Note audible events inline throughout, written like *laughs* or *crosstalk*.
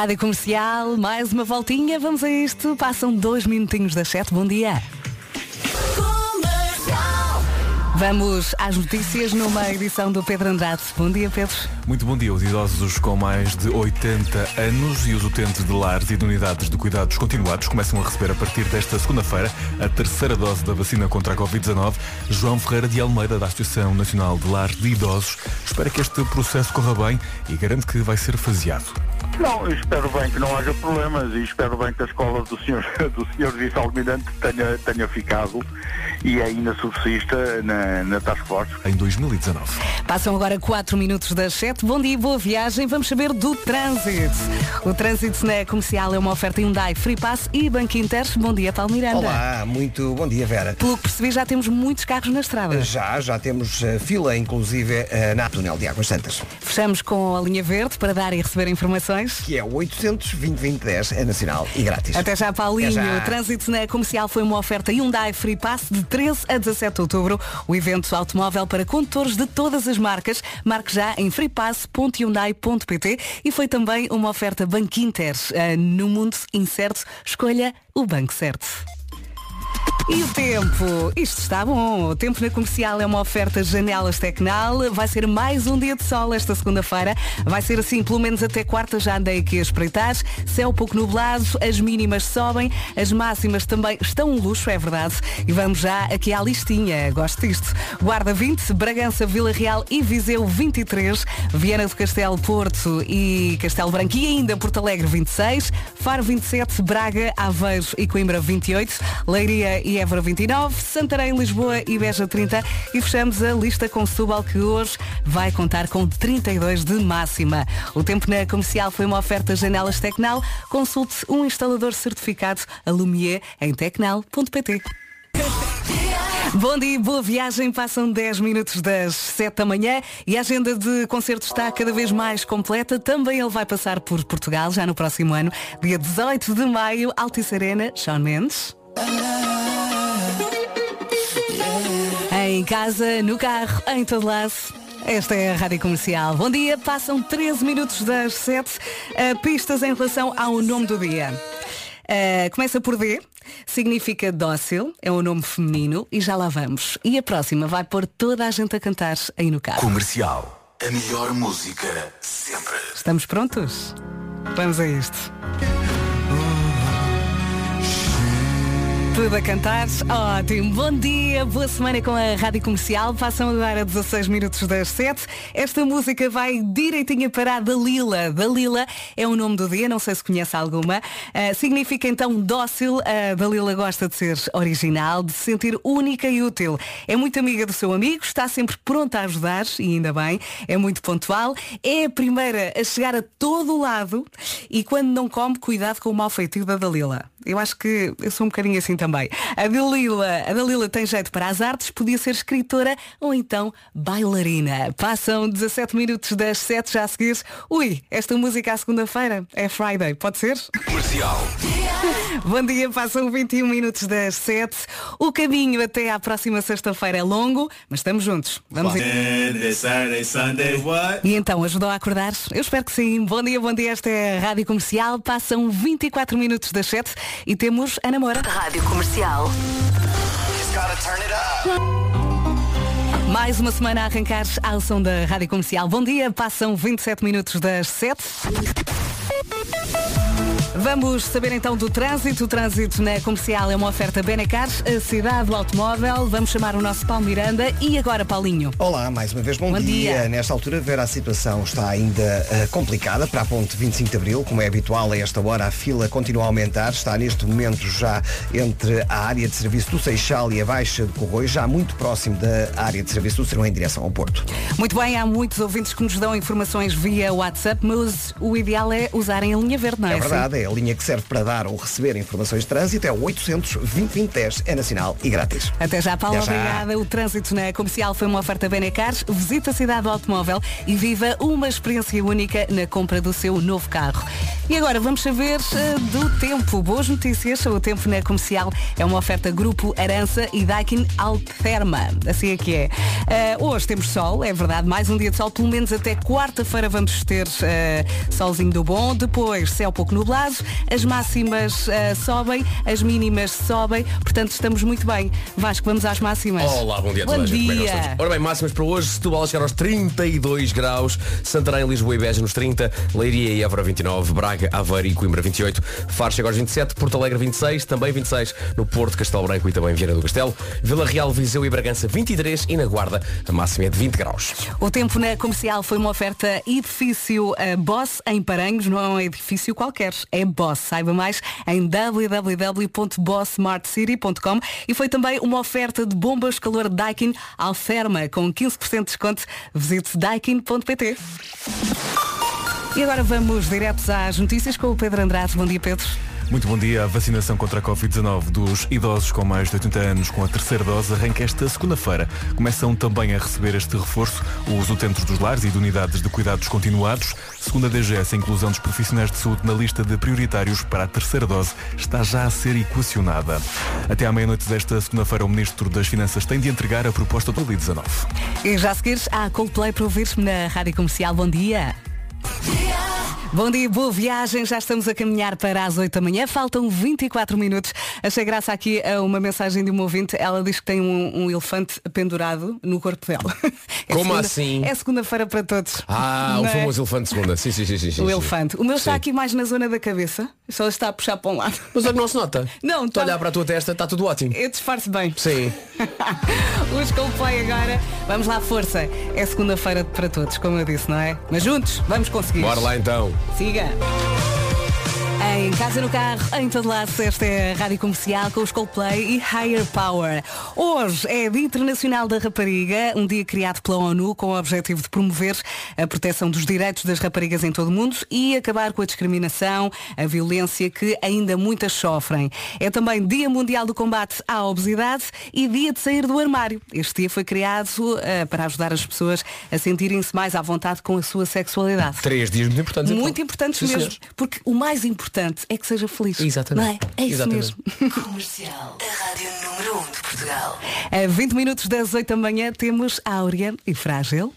Rádio Comercial, mais uma voltinha, vamos a isto. Passam dois minutinhos das sete, bom dia. Vamos às notícias numa edição do Pedro Andrade. Bom dia, Pedro. Muito bom dia. Os idosos com mais de 80 anos e os utentes de lares e de unidades de cuidados continuados começam a receber a partir desta segunda-feira a terceira dose da vacina contra a Covid-19. João Ferreira de Almeida, da Associação Nacional de Lares de Idosos, espera que este processo corra bem e garante que vai ser faseado. Não, espero bem que não haja problemas e espero bem que a escola do senhor, *laughs* do senhor vice-almirante tenha, tenha ficado e ainda subsista na, na Task Force. Em 2019. Passam agora 4 minutos das 7. Bom dia, boa viagem. Vamos saber do trânsito. O trânsito na comercial é uma oferta Hyundai Free Pass e Banco Inter. Bom dia, Paulo Miranda. Olá, muito bom dia, Vera. Pelo que percebi, já temos muitos carros na estrada. Já, já temos uh, fila, inclusive, uh, na túnel de Águas Santas. Fechamos com a linha verde para dar e receber informações. Que é o 800 2010 é nacional e grátis. Até já, Paulinho. Até já. O trânsito na comercial foi uma oferta Hyundai Free Pass de 13 a 17 de outubro. O evento automóvel para condutores de todas as marcas. Marque já em freepass.hyundai.pt e foi também uma oferta Banco Inter. Uh, no mundo incerto, escolha o banco certo. E o tempo? Isto está bom. O tempo na comercial é uma oferta Janelas Tecnal. Vai ser mais um dia de sol esta segunda-feira. Vai ser assim, pelo menos até quarta já andei aqui a espreitar. Céu pouco nublado, as mínimas sobem, as máximas também estão um luxo, é verdade. E vamos já aqui à listinha. Gosto disto. Guarda 20, Bragança, Vila Real e Viseu 23, Viana do Castelo, Porto e Castelo Branco e ainda Porto Alegre 26, Faro 27, Braga, Aveiro e Coimbra 28, Leiria e Évora 29, Santarém, Lisboa e Beja 30 e fechamos a lista com Setúbal que hoje vai contar com 32 de máxima. O tempo na comercial foi uma oferta Janelas Tecnal. Consulte um instalador certificado a Lumier em tecnal.pt. Bom dia, boa viagem. Passam 10 minutos das 7 da manhã e a agenda de concertos está cada vez mais completa. Também ele vai passar por Portugal já no próximo ano, dia 18 de maio, Altice Arena, Sean Mendes. Em casa, no carro, em todo lado. Esta é a Rádio Comercial. Bom dia, passam 13 minutos das 7. Uh, pistas em relação ao nome do dia. Uh, começa por D, significa dócil, é um nome feminino e já lá vamos. E a próxima vai pôr toda a gente a cantar aí no carro. Comercial. A melhor música sempre. Estamos prontos? Vamos a isto. Tudo a cantar. Ótimo. Bom dia, boa semana com a Rádio Comercial. Passam agora 16 minutos das 7. Esta música vai direitinha para a Dalila. Dalila é o nome do dia, não sei se conhece alguma. Uh, significa então dócil. A Dalila gosta de ser original, de se sentir única e útil. É muito amiga do seu amigo, está sempre pronta a ajudar, e ainda bem. É muito pontual. É a primeira a chegar a todo lado e quando não come, cuidado com o mau feitio da Dalila. Eu acho que eu sou um bocadinho assim também. A Dalila, a Dalila tem jeito para as artes, podia ser escritora ou então bailarina. Passam 17 minutos das 7 já a seguir. Ui, esta música à segunda-feira é Friday, pode ser? Comercial. *laughs* Bom dia, passam 21 minutos das 7. O caminho até à próxima sexta-feira é longo, mas estamos juntos. Vamos ir. E então, ajudou a acordar? Eu espero que sim. Bom dia, bom dia. Esta é a Rádio Comercial. Passam 24 minutos das 7 e temos a namora. Rádio Comercial. Mais uma semana a arrancar ao som da Rádio Comercial. Bom dia, passam 27 minutos das 7. Vamos saber então do trânsito. O trânsito na comercial é uma oferta Benecar, a cidade do automóvel. Vamos chamar o nosso Paulo Miranda e agora Paulinho. Olá, mais uma vez bom, Bom dia. Nesta altura, ver a situação está ainda eh, complicada para a ponte 25 de Abril. Como é habitual a esta hora, a fila continua a aumentar. Está neste momento já entre a área de serviço do Seixal e a Baixa de Corroios, já muito próximo da área de serviço do Serão em direção ao Porto. Muito bem, há muitos ouvintes que nos dão informações via WhatsApp, mas o ideal é usarem a linha verde, não é? É verdade, é a linha que serve para dar ou receber informações de trânsito, é o 800 2010 é nacional e grátis. Até já, Paulo, Até já. obrigada. O trânsito na comercial foi uma oferta Benecar. Visita a cidade do automóvel e viva uma experiência única na compra do seu novo carro. E agora vamos saber eh, do tempo. Boas notícias. O tempo na comercial é uma oferta Grupo Arança e Daikin Alterma. Assim é que é. Eh, hoje temos sol, é verdade. Mais um dia de sol. Pelo menos até quarta-feira vamos ter eh, solzinho do bom. Depois, céu pouco nublado. As máximas eh, sobem, as mínimas sobem. Portanto, estamos muito bem. Vasco, vamos às máximas. Olá, bom dia a Bom gente. Como é que nós dia. Ora bem, máximas para hoje, Setúbal chegar aos 32 graus, Santarém, Lisboa e Beja nos 30, Leiria e Évora 29, Braga, Aveiro e Coimbra 28, Faro chega aos 27, Porto Alegre 26, também 26 no Porto, Castelo Branco e também Viana do Castelo, Vila Real, Viseu e Bragança 23 e na Guarda a máxima é de 20 graus. O tempo na comercial foi uma oferta edifício eh, Boss em Paranhos, não é um edifício qualquer, é Boss. Saiba mais em www.bossmartcity.com e foi também uma oferta de bombas calor Daikin Alferma com 15% de desconto. Visite daikin.pt. E agora vamos diretos às notícias com o Pedro Andrade. Bom dia, Pedro. Muito bom dia. A vacinação contra a Covid-19 dos idosos com mais de 80 anos com a terceira dose arranca esta segunda-feira. Começam também a receber este reforço os utentes dos lares e de unidades de cuidados continuados. Segundo a DGS, a inclusão dos profissionais de saúde na lista de prioritários para a terceira dose está já a ser equacionada. Até à meia-noite desta segunda-feira, o Ministro das Finanças tem de entregar a proposta do Covid-19. E já a seguir, há Coldplay para ouvir-me na Rádio Comercial. Bom dia. Bom dia, boa viagem. Já estamos a caminhar para as 8 da manhã. Faltam 24 minutos. Achei graça aqui a uma mensagem de uma ouvinte. Ela diz que tem um, um elefante pendurado no corpo dela. *laughs* É Como segunda- assim? É segunda-feira para todos. Ah, o é? famoso elefante de segunda. Sim, sim, sim, sim, sim, O sim. elefante. O meu está aqui mais na zona da cabeça. Só está a puxar para um lado. Mas não se nota. Não, Estou a tá- olhar para a tua testa, está tudo ótimo. Eu disfarço bem. Sim. *laughs* Os Coldplay agora. Vamos lá, força. É segunda-feira para todos, como eu disse, não é? Mas juntos, vamos conseguir. Bora lá então. see you again Em casa, no carro, em todo lado, esta é a Rádio Comercial com os Coldplay e Higher Power. Hoje é Dia Internacional da Rapariga, um dia criado pela ONU com o objetivo de promover a proteção dos direitos das raparigas em todo o mundo e acabar com a discriminação, a violência que ainda muitas sofrem. É também Dia Mundial do Combate à Obesidade e Dia de Sair do Armário. Este dia foi criado eh, para ajudar as pessoas a sentirem-se mais à vontade com a sua sexualidade. Três dias muito importantes. então. Muito importantes Sim, mesmo. senhores. Porque o mais importante é que seja feliz. Exatamente. Não é? É isso Exatamente. mesmo. *laughs* *laughs* Comercial. A rádio número 1 um de Portugal. A 20 minutos das 8 da manhã temos Áurea e Frágil.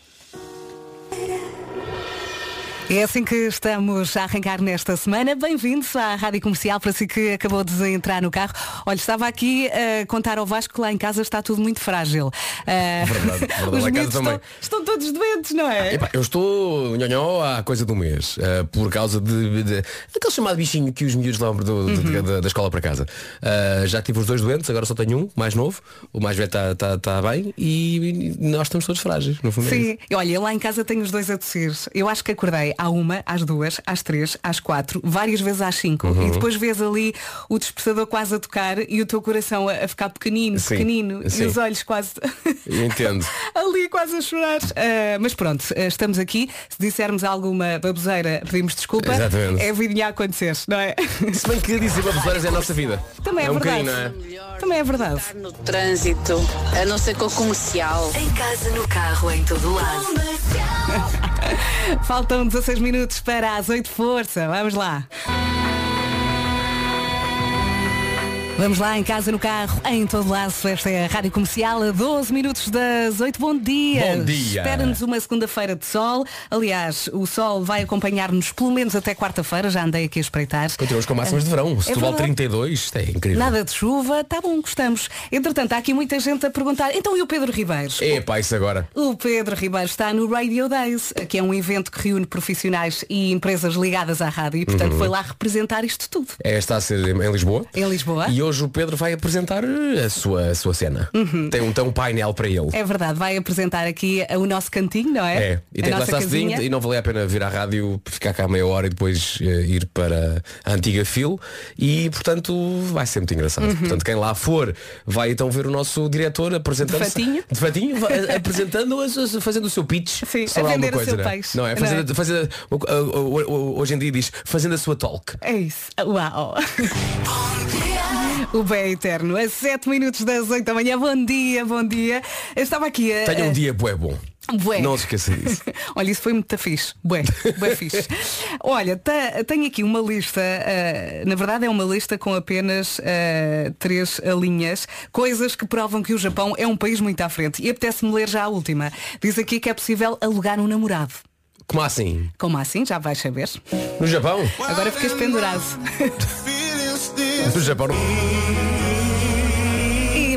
É assim que estamos a arrancar nesta semana. Bem-vindos à Rádio Comercial, para si que acabou de entrar no carro. Olha, estava aqui a contar ao Vasco que lá em casa está tudo muito frágil. Ah, Verdade, verdade. *laughs* Os Lá em casa miúdos também. estão, estão todos doentes, não é? Epá, eu estou nhonhó há coisa do mês eh, por causa de, de aquele chamado bichinho que os miúdos levam do- do- Uhum. da, da escola para casa. Eh, já tive os dois doentes, agora só tenho um, mais novo. O mais velho está tá, tá bem e nós estamos todos frágeis, no fundo. é. Sim, e olha, eu lá em casa tenho os dois a tossir. Eu acho que acordei à uma, às duas, às três, às quatro, várias vezes às cinco. Uhum. E depois vês ali o despertador quase a tocar e o teu coração a, a ficar pequenino, Sim, pequenino, sim. e os olhos quase Eu entendo. *laughs* ali quase a chorar. Ah, mas pronto, ah, estamos aqui. Se dissermos alguma baboseira, pedimos desculpa. Exatamente. É a vida a acontecer, não é? Se bem que dizer baboseiras é a nossa vida. Também é, um verdade. bocadinho, não é? Também é verdade. Estar no trânsito, a não ser com o comercial. Em casa, no carro, em todo lado. *laughs* Faltam 16 minutos para as 8 força. Vamos lá. Vamos lá, em casa, no carro, em todo lado. Esta é a Rádio Comercial, a 12 minutos das 8. Bom dia. Bom dia. Espera-nos uma segunda-feira de sol. Aliás, o sol vai acompanhar-nos pelo menos até quarta-feira. Já andei aqui a espreitar. Continuamos com máximas de verão. Se tu vale verdade. 32, isto é incrível. Nada de chuva, tá bom, gostamos. Entretanto, há aqui muita gente a perguntar, então e o Pedro Ribeiros? Epá, isso agora. O Pedro Ribeiro está no Radio Days, que é um evento que reúne profissionais e empresas ligadas à rádio e, portanto, foi lá representar isto tudo. É, está a ser em Lisboa. Em Lisboa. E hoje o Pedro vai apresentar a sua, a sua cena. Tem, um, tem um painel para ele. Uhum. É verdade, vai apresentar aqui o nosso cantinho, não é? É, e a tem que lá estar e não valia a pena vir à rádio, ficar cá meia hora e depois eh, ir para a antiga fil e portanto vai ser muito engraçado. Uhum. Portanto, quem lá for vai então ver o nosso diretor apresentando De fatinho. de fatinho, apresentando as- fazendo o seu pitch Sim, a vender o seu não é? peixe, Não é? não Fazendo, é? fazendo- hoje em dia diz fazendo a sua talk. É isso. Uau! *laughs* *laughs* O bem eterno, a 7 minutos das 8 da manhã. Bom dia, bom dia. Eu estava aqui a. Tenha um dia bué bom. Bué. Não se esqueça disso. *laughs* Olha, isso foi muito fixe. Bué, bué fixe. *laughs* Olha, ta- tenho aqui uma lista, ah, na verdade é uma lista com apenas ah, três ah, linhas, coisas que provam que o Japão é um país muito à frente. E apetece-me ler já a última. Diz aqui que é possível alugar um namorado. Como assim? Como assim? Já vais saber. No Japão? Agora ficas pendurado. *laughs* No Japão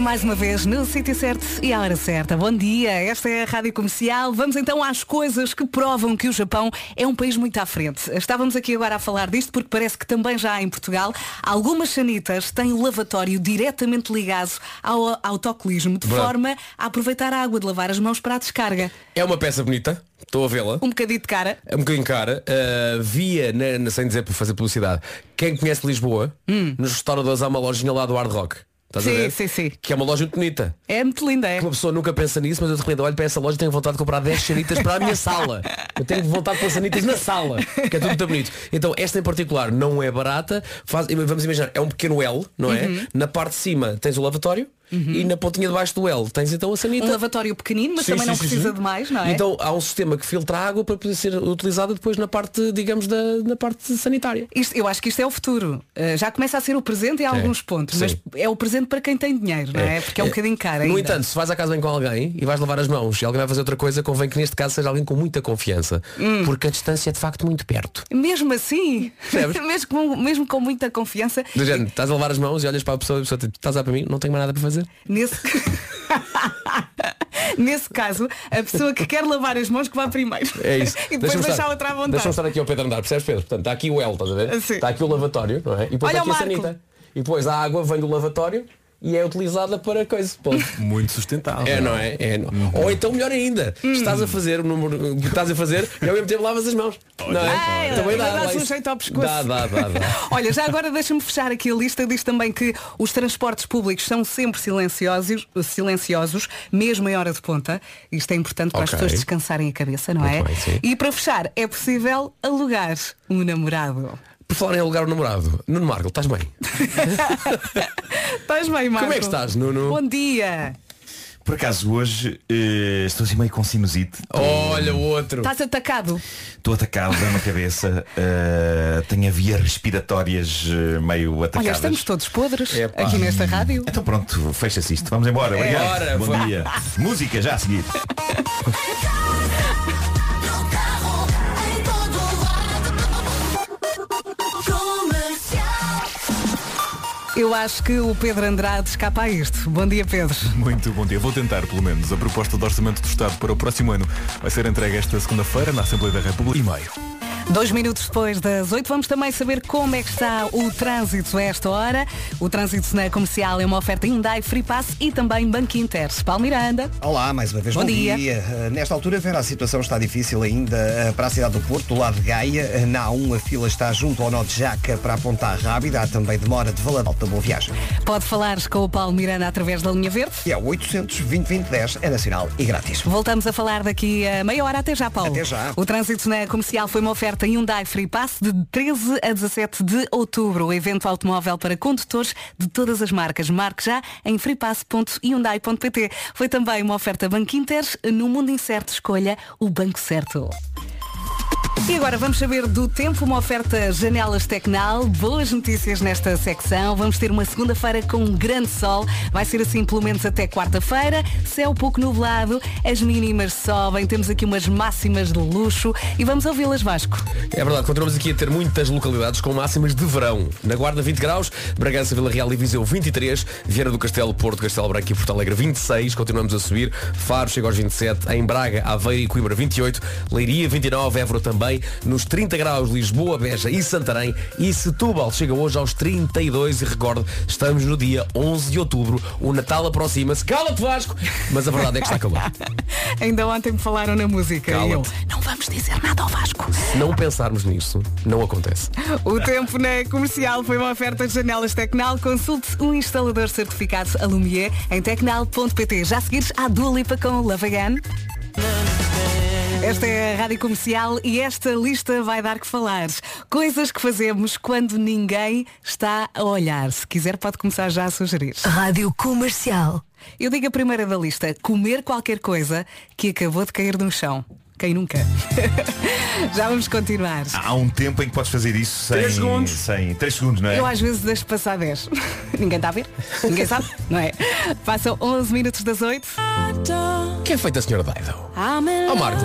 mais uma vez no sítio certo e à hora certa. Bom dia, esta é a Rádio Comercial. Vamos então às coisas que provam que o Japão é um país muito à frente. Estávamos aqui agora a falar disto porque parece que também já em Portugal algumas sanitas têm o lavatório diretamente ligado ao autocolismo, de Verdade. forma a aproveitar a água de lavar as mãos para a descarga. É uma peça bonita. Estou a vê-la. Um bocadinho de cara. É um bocadinho cara. Uh, via, na, na- sem dizer para fazer publicidade, quem conhece Lisboa, nos restauradores há uma lojinha lá do Hard Rock. Estás a. Sim, ver? sim, sim. Que é uma loja muito bonita. É muito linda, é? Uma pessoa nunca pensa nisso, mas eu de repente olho para essa loja e tenho vontade de comprar 10 sanitas para a minha sala. Eu tenho vontade de pôr sanitas na sala, que é tudo muito bonito. Então, esta em particular não é barata. Faz, vamos imaginar, é um pequeno L, não é? Uhum. Na parte de cima tens o lavatório e na pontinha de baixo do L tens então a sanita. Um lavatório pequenino, mas Sim, também sim, não precisa sim. de mais, não é? Então há um sistema que filtra a água para poder ser utilizada depois na parte, digamos, da, na parte sanitária. Isto- eu acho que isto é o futuro. Uh, já começa a ser o presente em alguns pontos, mas é o presente para quem tem dinheiro, não é? Porque é um bocadinho caro. No ainda. entanto, se vais à casa bem com alguém e vais lavar as mãos e alguém vai fazer outra coisa, convém que neste caso seja alguém com muita confiança. Hum. Porque a distância é de facto muito perto. Mesmo assim, *laughs* mesmo, com, mesmo com muita confiança, Do género, estás a lavar as mãos e olhas para a pessoa e a pessoa estás a para mim, não tenho mais nada para fazer. Nesse... *laughs* nesse caso, a pessoa que quer lavar as mãos que vá primeiro. É isso. *laughs* e depois deixar estar- outra à vontade. Deixa-me estar aqui ao Pedro andar, percebes Pedro? Portanto, está aqui o L, estás a ver? Sim. Está aqui o lavatório, não é? E depois Olha está aqui a sanita. E depois a água vem do lavatório e é utilizada para coisa. Ponto. Muito sustentável. É, não é? É, não. Ou então melhor ainda, Hum. estás a fazer o número que estás a fazer e ao mesmo tempo lavas as mãos. não é? Também dá. um jeito ao pescoço. Dá, dá, dá, dá. *laughs* Olha, já agora deixa-me fechar aqui a lista. Diz também que os transportes públicos são sempre silenciosos, silenciosos mesmo em hora de ponta. Isto é importante para as Ok. pessoas descansarem a cabeça, não é? Muito bem, sim. e para fechar, é possível alugar um namorado. Por falar em alugar o namorado, Nuno Marco, estás bem? *laughs* Estás bem, Marco? Como é que estás, Nuno? Bom dia. Por acaso hoje eh, estou assim meio com sinusite. Olha o outro. Estás atacado. Estou atacado na cabeça. *laughs* eh, tenho a vias respiratórias eh, meio Olha, atacadas. estamos todos podres Epá. aqui nesta rádio. Então pronto, fecha-se isto. Vamos embora. Obrigado. Bora, Bom vá. dia. Música já a seguir. *laughs* Eu acho que o Pedro Andrade escapa a isto. Bom dia, Pedro. Muito bom dia. Vou tentar, pelo menos. A proposta de orçamento do Estado para o próximo ano vai ser entregue esta segunda-feira na Assembleia da República e meio. Dois minutos depois das oito, vamos também saber como é que está o trânsito a esta hora. O trânsito na comercial é uma oferta Hyundai Free Pass e também Banco Inter. Paulo Miranda. Olá, mais uma vez Bom bom, dia. Uh, Nesta altura, Vera, a situação está difícil ainda uh, para a cidade do Porto, do lado de Gaia. Uh, Na A1 a fila está junto ao nó de Jaca para apontar rápida. Há também demora de Valadares. Boa viagem. Pode falar com o Paulo Miranda através da linha verde. E é o 800 2010 é nacional e grátis. Voltamos a falar daqui a meia hora. Até já, Paulo. Até já. O trânsito na comercial foi uma oferta Hyundai Free Pass de 13 a 17 de outubro. O evento automóvel para condutores de todas as marcas. Marque já em freepass.hyundai.pt. Foi também uma oferta Banco Inter. No mundo incerto, escolha o banco certo. E agora vamos saber do tempo, uma oferta Janelas Tecnal. Boas notícias nesta secção. Vamos ter uma segunda-feira com um grande sol. Vai ser assim pelo menos até quarta-feira. Céu pouco nublado, as mínimas sobem. Temos aqui umas máximas de luxo e vamos ouvi-las, Vasco. É verdade, continuamos aqui a ter muitas localidades com máximas de verão. Na Guarda 20 graus, Bragança, Vila Real e Viseu 23, Vieira do Castelo, Porto, Castelo Branco e Porto Alegre 26, continuamos a subir, Faro chega aos 27, em Braga, Aveiro e Coimbra 28, Leiria 29, Évora também, nos 30 graus Lisboa, Beja e Santarém e Setúbal chega hoje aos 32 e recordo, estamos no dia 11 de outubro, o Natal aproxima-se, cala-te Vasco, mas a verdade é que está calor. *laughs* Ainda ontem me falaram na música. E eu, não vamos dizer nada ao Vasco. Se não pensarmos nisso, não acontece. *laughs* O tempo na comercial foi uma oferta de janelas Tecnal. Consulte um instalador certificado Alumier em tecnal.pt. Já a seguires à Dua Lipa com Love Again. Esta é a Rádio Comercial e esta lista vai dar que falar. Coisas que fazemos quando ninguém está a olhar. Se quiser pode começar já a sugerir. Rádio Comercial. Eu digo a primeira da lista, comer qualquer coisa que acabou de cair no chão. Quem nunca? *laughs* Já vamos continuar. Há um tempo em que podes fazer isso sem. Três segundos. Sem, três segundos, não é? Eu às vezes deixo passar 10. *laughs* Ninguém está a ver? Ninguém sabe? *laughs* Não é? Passam 11 minutos das 8. Que é feito a senhora Dido? Ó Marco,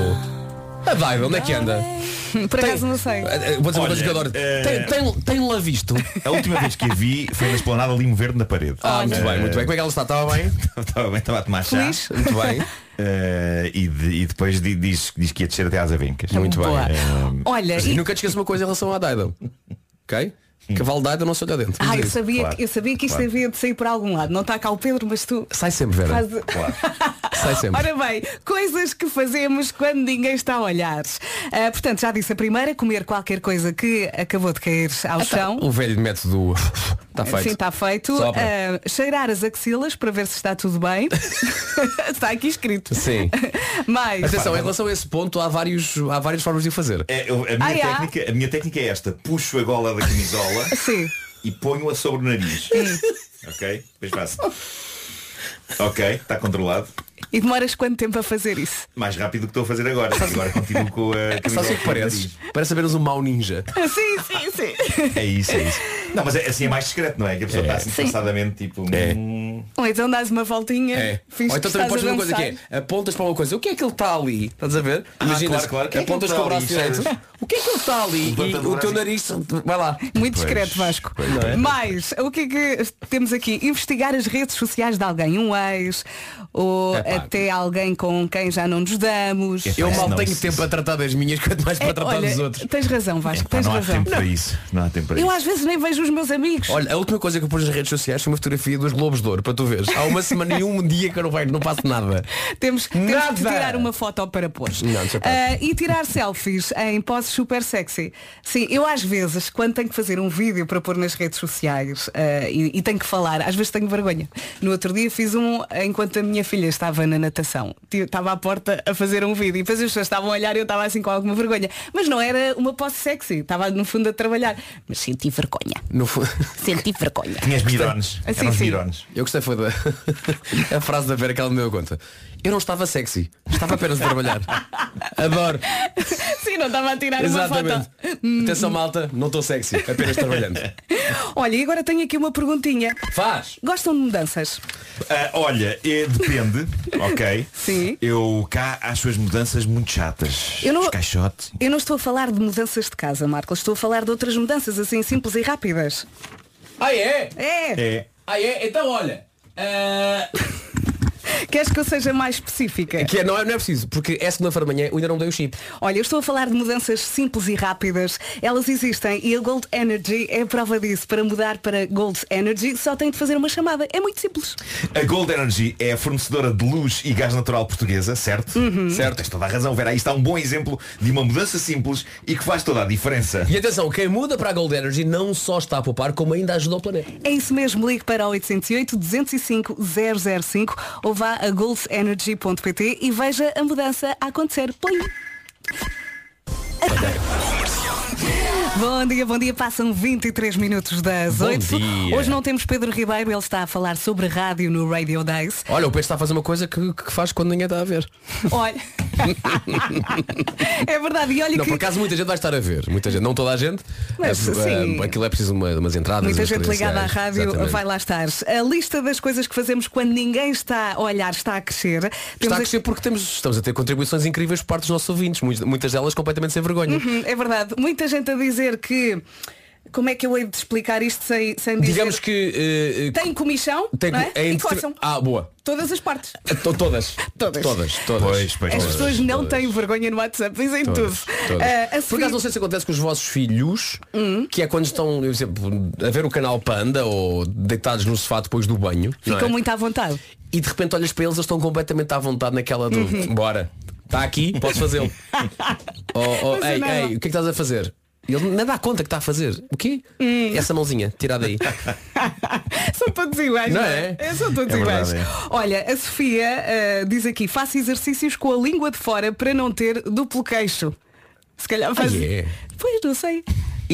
a Dido, onde é que anda? *laughs* Por acaso não sei. Eh, Vou dizer uma Olha, adoro. eh, Tem, tem, tem-la visto? *laughs* A última vez que a vi foi na esplanada Limo Verde na parede. Ah, muito Eh, bem, muito bem. Como é que ela está? Estava bem? *laughs* Estava bem, estava a tomar chá. Feliz? Muito bem. Eh, e, de- e depois di- diz, diz que ia descer até às avencas. Muito bem. Boa. Eh, Olha, e- nunca te esqueças uma coisa em relação à Dido. Ok? Cavalo Dido não se olha dentro. Ah, eu sabia, Claro, eu sabia que isto claro. havia de sair por algum lado. Não está cá o Pedro, mas tu Sai sempre, Vera. faz... claro. *laughs* Sai sempre. Ora bem, coisas que fazemos quando ninguém está a olhar. Ah, portanto, já disse a primeira, comer qualquer coisa que acabou de cair ao chão. O velho método está feito. Sim, está feito. Ah, cheirar as axilas para ver se está tudo bem. *laughs* está aqui escrito. Sim. *laughs* Mas Atenção, em relação a esse ponto, há, vários, há várias formas de o fazer. É, eu- a, minha Ah, é? técnica, a minha técnica é esta. Puxo a gola da camisola *laughs* sim. e ponho-a sobre o nariz. ok? Depois faço. Ok, está controlado. E demoras quanto tempo a fazer isso? Mais rápido do que estou a fazer agora. Agora continuo com a Sabe camisola o que pareces? Parece apenas um mau ninja. sim, sim, sim. É isso, é isso. Não, mas é, assim é mais discreto, não é? Que a pessoa está assim Sim. passadamente tipo. É. hum, Ou então dás uma voltinha. É. Ou então também podes fazer uma coisa que é apontas para uma coisa. O que é que ele está ali? Estás a ver? Ah, claro, claro. O que é que ele apontas está com o braço ali? direito. O que é que ele está ali? E o teu braço. nariz vai lá. Muito Pois, discreto, Vasco. pois não é? Mas o que é que temos aqui? Investigar as redes sociais de alguém, um ex, ou Epá. até alguém com quem já não nos damos. É, Eu mal Não, tenho isso- tempo a tratar das minhas, quanto mais para É, tratar olha, dos outros. Tens razão, Vasco, pá, tens não há razão. tempo para isso. Não há tempo para Eu isso. às vezes nem vejo os meus amigos. Olha, a última coisa que eu pus nas redes sociais foi uma fotografia dos Globos de Ouro, para tu veres. Há uma semana e um dia que eu não vejo, não faço nada. Temos, temos que Nada. tirar uma foto para pôr. Não. Ah, e tirar selfies em poses super sexy. Sim, eu às vezes, quando tenho que fazer um vídeo para pôr nas redes sociais ah, e, e tenho que falar, às vezes tenho vergonha. No outro dia fiz um enquanto a minha filha estava na natação. Estava à porta a fazer um vídeo e depois as pessoas estavam a olhar e eu estava assim com alguma vergonha. Mas não era uma pose sexy, estava no fundo a trabalhar. Mas senti vergonha. No *laughs* Senti vergonha. Tinhas mirones. Ah, sim, Eram sim. mirones. Eu gostei foi da *laughs* a frase da Vera que ela me deu conta. Eu não estava sexy, estava apenas a trabalhar. Adoro. Sim, não estava a tirar Exatamente. uma foto. Atenção malta, não estou sexy, apenas trabalhando. Olha, e agora tenho aqui uma perguntinha. Faz! Gostam de mudanças? Ah, olha, é, depende, *laughs* ok? Sim. Eu cá acho as mudanças muito chatas. Eu não- Os caixotes. Eu não estou a falar de mudanças de casa, Marcos. Estou a falar de outras mudanças assim simples e rápidas. Ah é? É! É. Ah é? Então olha. ah, Queres que eu seja mais específica? Que é, não, é, não é preciso, porque é segunda-feira de manhã, eu ainda não dei o chip. Olha, eu estou a falar de mudanças simples e rápidas. Elas existem e a Gold Energy é a prova disso. Para mudar para Gold Energy só tem de fazer uma chamada. É muito simples. A Gold Energy é a fornecedora de luz e gás natural portuguesa, certo? Uhum. Certo, tens toda a razão, Vera. Aí está um bom exemplo de uma mudança simples e que faz toda a diferença. E atenção, quem muda para a Gold Energy não só está a poupar, como ainda ajuda o planeta. É isso mesmo, ligue para o 808 205 005 ou vá a goldenergy.pt e veja a mudança a acontecer. Plim. Bom dia, bom dia. Passam 23 minutos das Bom 8. dia. Hoje não temos Pedro Ribeiro, ele está a falar sobre rádio no Radio Days. Olha, o Pedro está a fazer uma coisa que, que faz quando ninguém está a ver. Olha. *laughs* é verdade. E olha Não, que por acaso muita gente vai estar a ver. Muita gente, não toda a gente. Mas, Eh, sim. eh, aquilo é preciso uma, umas entradas. Muita gente ligada à rádio Exatamente. vai lá estar. A lista das coisas que fazemos quando ninguém está a olhar está a crescer. Está Temos a aqui- crescer porque temos, estamos a ter contribuições incríveis por parte dos nossos ouvintes, muitas, muitas delas completamente sem vergonha. Hum, É verdade. Muita gente a dizer que. Como é que eu hei de explicar isto sem, sem dizer? Digamos que eh, eh, Tem comichão tem não é? é e entre- coçam. Ah, boa. Todas as partes. To- Todas. Todas. Todas. Todas. Pois, pois, As todas, pessoas não todas. têm vergonha no WhatsApp, dizem Todas, tudo. todas. Ah, a Por acaso não sei se acontece com os vossos filhos, Hum. que é quando estão, por exemplo, a ver o canal Panda ou deitados no sofá depois do banho. Ficam é? muito à vontade. E de repente olhas para eles, eles estão completamente à vontade naquela do Uhum. bora. Está aqui, podes fazê-lo. *laughs* oh, oh, é ei, nada. ei, o que é que estás a fazer? E ele nem dá conta que está a fazer. O quê? Hum. Essa mãozinha, tirada aí. *laughs* São todos iguais, Não não é? é? São todos É iguais. verdade, Olha, a Sofia ah, diz aqui, faça exercícios com a língua de fora para não ter duplo queixo. Se calhar faz. Ah, é? Pois, não sei.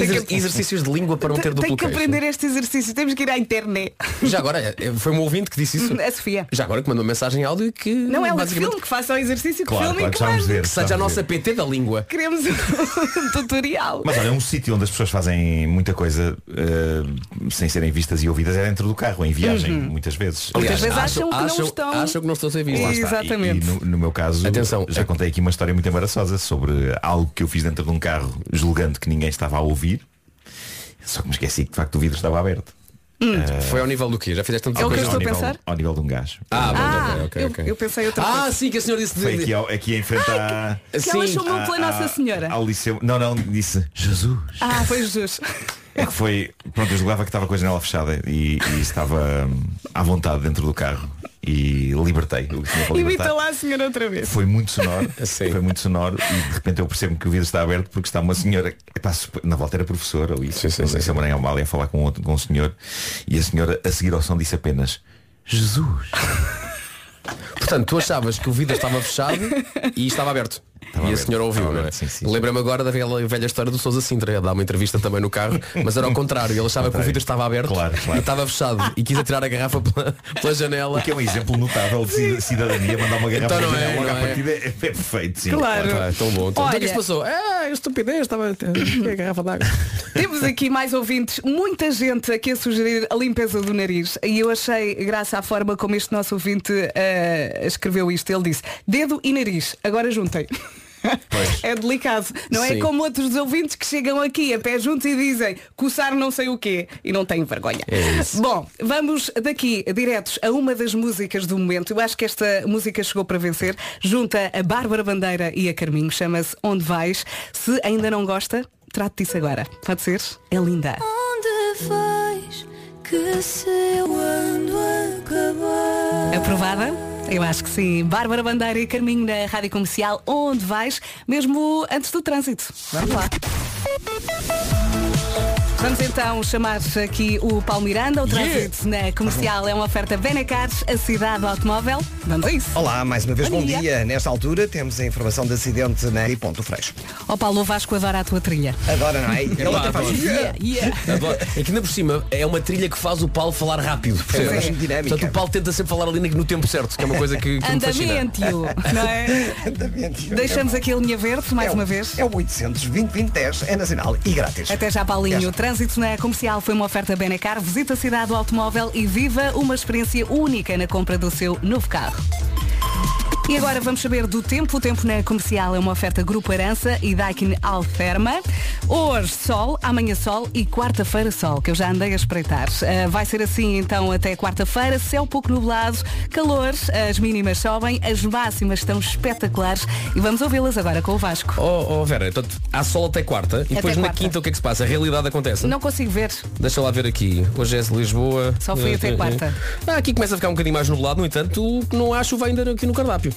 Exer- exercícios de língua para não ter Tem duplo que queixo. aprender este exercício, temos que ir à internet. Já agora, é, foi um ouvinte que disse isso. A Sofia. Já agora que mandou uma mensagem em áudio que. Não é ela basicamente, filme que faça o exercício de Claro, filme claro, que ver. Que seja a nossa. PT da língua. Queremos um *laughs* tutorial. Mas olha, um sítio onde as pessoas fazem muita coisa eh, sem serem vistas e ouvidas é dentro do carro, em viagem, muitas vezes. Muitas vezes acham que não acham, estão. acham que não estão a ser vistos. lá está. Exatamente. E, e no, no meu caso, Atenção, já é- contei aqui uma história muito embaraçosa sobre algo que eu fiz dentro de um carro, julgando que ninguém estava a ouvir. Só que me esqueci que de facto o vidro estava aberto. Foi ao nível do quê? Já fizeste tanto É o que eu Ao estou a nível- pensar? Ao nível de um gajo. Ah, bom, Ah, ok, ok, eu, ok. eu pensei outra Ah, coisa. sim, que a senhora disse Foi de... aqui, ao- aqui em frente à, Que ela Sim. chamou pela Nossa à- Senhora. ao liceu. Não, não, disse Jesus. Ah, foi Jesus. É que foi, pronto, eu julgava que estava com a janela fechada e, e estava hum, à vontade dentro do carro e libertei o que tinha para Imita lá a senhora outra vez. Foi muito sonoro, *laughs* Sim. foi muito sonoro e de repente eu percebo que o vidro está aberto porque está uma senhora, epá, na volta era professora ali, Sim, sim, não sim, sei se sim. a Maranhão Amália a falar com, outro, com um senhor e a senhora a seguir ao som disse apenas Jesus. Portanto, tu achavas que o vidro estava fechado e estava aberto. E a aberto, senhora ouviu, estava não é? Lembra-me agora da velha, velha história do Sousa Sintra, ele dá uma entrevista também no carro, mas era ao contrário, ele achava que o vidro estava aberto Claro, claro. e estava fechado e quis atirar a garrafa pela, pela janela. O que é um exemplo notável de ci- cidadania, mandar uma garrafa Então não é, janela logo não à é? partida é, é perfeito, sim. Claro. Ah, tão bom. Então, o que é se passou? É, estupidez, estava a garrafa d'água. Temos aqui mais ouvintes, muita gente aqui a sugerir a limpeza do nariz. E eu achei graça à forma como este nosso ouvinte eh, escreveu isto. Ele disse, dedo e nariz, agora juntem. É delicado. Não é Sim. como outros ouvintes que chegam aqui a pé juntos e dizem coçar não sei o quê e não têm vergonha. É isso. Bom, vamos daqui diretos a uma das músicas do momento. Eu acho que esta música chegou para vencer. Junta a Bárbara Bandeira e a Carminho. Chama-se Onde Vais. Se ainda não gosta, trate disso agora. Pode ser? É linda. Onde vais que se eu ando acabar? Aprovada? Eu acho que sim. Bárbara Bandeira e Carminho na Rádio Comercial. Onde vais? Mesmo antes do trânsito. Vamos lá. Vamos então chamar aqui o Paulo Miranda. O trânsito na comercial é uma oferta Benacares, a cidade do automóvel. Vamos a isso. Olá, mais uma vez Bom bom, dia. dia. Nesta altura temos a informação de acidente na Ponto Freixo. Ó Paulo, o Vasco adora a tua trilha. Agora não é? Ele até faz. Yeah, yeah. *laughs* Adoro. É que ainda por cima é uma trilha que faz o Paulo falar rápido. percebes? é. dinâmica. Portanto, o Paulo tenta sempre falar ali no tempo certo, que é uma coisa que, que me fascina. Andamento, não é? *laughs* Deixamos aqui a linha verde mais É o- uma vez. É o 800 2010 é nacional e grátis. Até já, Paulinho. Até já. Trânsito na comercial foi uma oferta Benacar. Visita a cidade do automóvel e viva uma experiência única na compra do seu novo carro. E agora vamos saber do tempo. O tempo na comercial é uma oferta Grupo Arança e Daikin Alferma. Hoje sol, amanhã sol e quarta-feira sol, que eu já andei a espreitar. Ah, vai ser assim então até quarta-feira, céu pouco nublado, calor, as mínimas sobem, as máximas estão espetaculares e vamos ouvi-las agora com o Vasco. Oh, oh, Vera, portanto, há sol até quarta e depois na quarta. quinta o que é que se passa? A realidade acontece. Não consigo ver. Deixa lá ver aqui. Hoje é de Lisboa. Só fui até quarta. Ah, aqui começa a ficar um bocadinho mais nublado, no entanto, não há chuva ainda aqui no cardápio.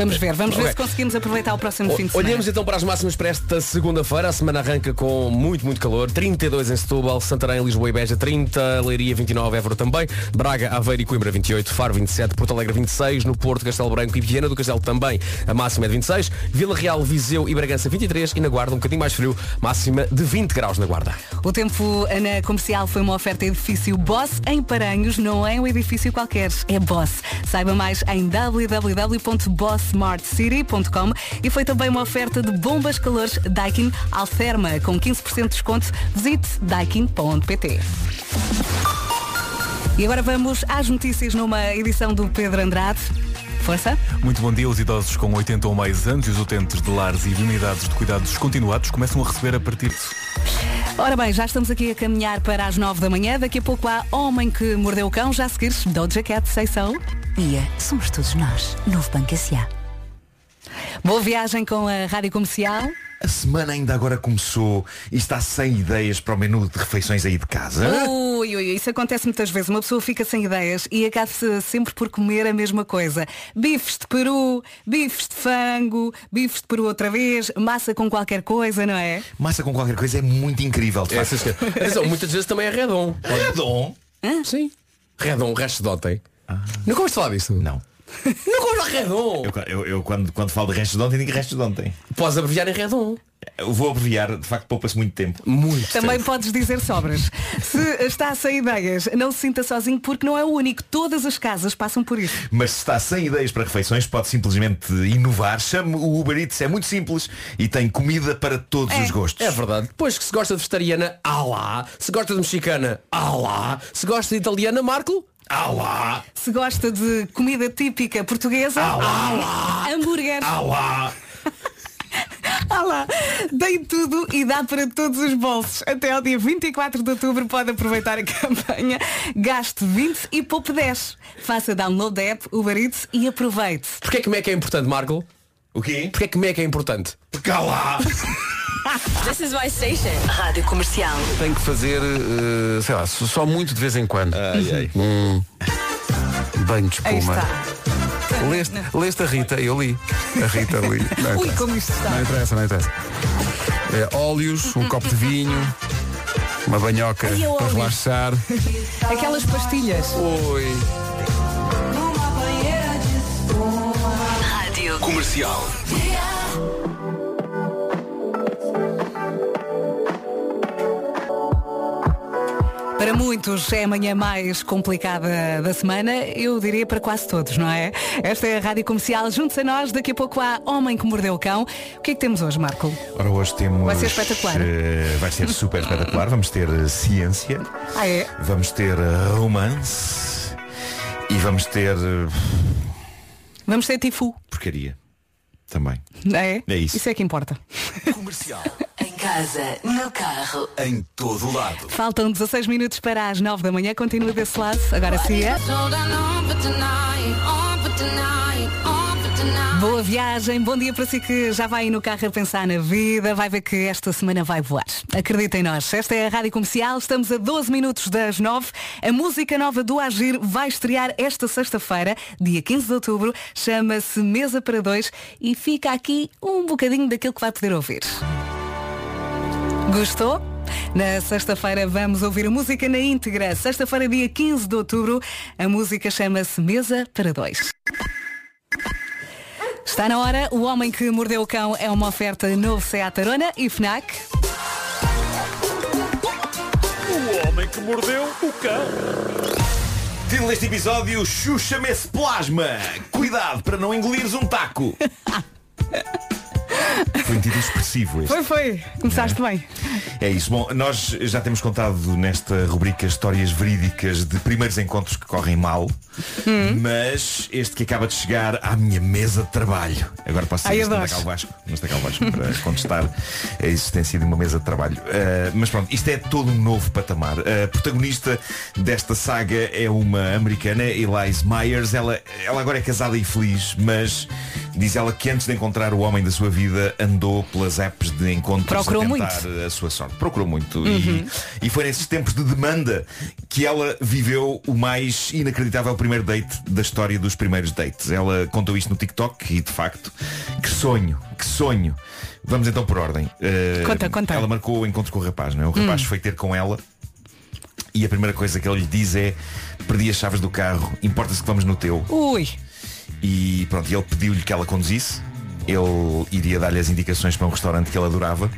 Vamos ver, vamos ver Ok. se conseguimos aproveitar o próximo O- fim de semana. Olhemos então para as máximas para esta segunda-feira. A semana arranca com muito, muito calor. 32 em Setúbal, Santarém, Lisboa e Beja 30, Leiria 29, Évora também, Braga, Aveiro e Coimbra 28, Faro 27, Porto Alegre 26, no Porto, Castelo Branco e Viana do Castelo também. A máxima é de 26, Vila Real, Viseu e Bragança 23 e na Guarda um bocadinho mais frio, máxima de 20 graus na Guarda. O tempo na comercial foi uma oferta edifício Boss em Paranhos, não é um edifício qualquer, é Boss. Saiba mais em www.bosssmartcity.com e foi também uma oferta de bombas calores Daikin Alferma com 15% de desconto. Visite daikin.pt. E agora vamos às notícias numa edição do Pedro Andrade. Força. Muito bom dia. Os idosos com 80 ou mais anos e os utentes de lares e de unidades de cuidados continuados começam a receber a partir de... Ora bem, já estamos aqui a caminhar para as 9 da manhã. Daqui a pouco há Homem que Mordeu o Cão. Já a seguir, Doja Cat, sei são. Dia, somos todos nós. Novo Banco S.A. Boa viagem com a Rádio Comercial. A semana ainda agora começou e está sem ideias para o menu de refeições aí de casa. Ui, ui, isso acontece muitas vezes. Uma pessoa fica sem ideias e acaba-se sempre por comer a mesma coisa. Bifes de peru, bifes de frango, bifes de peru outra vez, massa com qualquer coisa, não é? Massa com qualquer coisa é muito incrível. De facto. Atenção, muitas vezes também é redom. Redom? Sim. Redom, resto de ontem. Nunca ouviste falar disso? Não. Nunca ouviste redom. Eu, eu- eu quando, quando falo de restos de ontem, digo restos de ontem. Podes abreviar em redom. Eu vou abreviar, de facto poupa-se muito tempo. Muito. Também podes dizer sobras. Se está sem ideias, não se sinta sozinho porque não é o único. Todas as casas passam por isso. Mas se está sem ideias para refeições, pode simplesmente inovar. Chame o Uber Eats, é muito simples e tem comida para todos os gostos. É verdade. Depois que se gosta de vegetariana, ah lá. Se gosta de mexicana, ah lá. Se gosta de italiana, Marco, Ah lá! Se gosta de comida típica portuguesa, Ah lá! ah lá. hambúrguer, Ah lá. Tem tudo e dá para todos os bolsos. Até ao dia 24 de outubro pode aproveitar a *laughs* campanha. Gaste 20 e poupe 10. Faça download da app Uber Eats e aproveite. porquê que Mac é importante, Marco? O quê? Porquê que Mac é importante? Porque lá! *laughs* This is my station. Rádio Comercial. Tem que fazer, eh, sei lá, só muito de vez em quando. Ai, ai. Um banho de Aí espuma. está. Leste, leste a Rita, eu li. A Rita li. Não Ui, interessa. como isto está. Não interessa, não interessa. É, óleos, um copo de vinho, uma banhoca Ai, eu para óleos. relaxar. Aquelas pastilhas. Oi. Rádio Comercial. Muitos é a manhã mais complicada da semana, eu diria para quase todos, não é? Esta é a Rádio Comercial, junte-se a nós, daqui a pouco há Homem que Mordeu o Cão. O que é que temos hoje, Marco? Ora, hoje temos. Vai ser espetacular. eh, vai ser super espetacular. Vamos ter eh, ciência, Ah, é? vamos ter eh, romance e vamos ter Vamos ter Tifu, porcaria também. não é? É isso. Isso é que importa. em *laughs* casa, no carro. Em todo lado. Faltam 16 minutos para as 9 da manhã, continua desse lado. Agora sim é. Boa viagem, bom dia para si que já vai aí no carro a pensar na vida, vai ver que esta semana vai voar. Acredita em nós, esta é a Rádio Comercial, estamos a 12 minutos das 9. A música nova do Agir vai estrear esta sexta-feira, dia 15 de outubro, chama-se Mesa para Dois e fica aqui um bocadinho daquilo que vai poder ouvir. Gostou? Na sexta-feira vamos ouvir a música na íntegra. Sexta-feira, dia 15 de outubro, a música chama-se Mesa para Dois. Está na hora, o homem que mordeu o cão é uma oferta novo Seat Arona e FNAC. Título deste episódio, Xuxa-me esse plasma. Cuidado para não engolires um taco. *laughs* *laughs* Foi um título expressivo este. Foi, foi. Começaste bem. É isso. Bom, nós já temos contado nesta rubrica histórias verídicas de primeiros encontros que correm mal, mas este que acaba de chegar à minha mesa de trabalho. Agora posso Ai, dizer isto no adoro. Tacal Vasco, Tacal Vasco para *laughs* contestar a existência de uma mesa de trabalho. Uh, mas pronto, isto é todo um novo patamar. A protagonista desta saga é uma americana, Elise Myers. Ela, ela agora é casada e feliz, mas diz ela que antes de encontrar o homem da sua vida andou pelas apps de encontros Procurou a tentar muito. a sua sorte. Procurou muito. E, e foi nesses tempos de demanda que ela viveu o mais inacreditável primeiro date da história dos primeiros dates. Ela contou isto no TikTok e de facto, que sonho, que sonho. Vamos então por ordem. Uh, Conta, conta. Ela marcou o encontro com o rapaz, não é? O rapaz foi ter com ela e a primeira coisa que ele lhe diz é perdi as chaves do carro, importa-se que vamos no teu. Ui, E pronto, e ele pediu-lhe que ela conduzisse. Ele iria dar-lhe as indicações para um restaurante que ele adorava.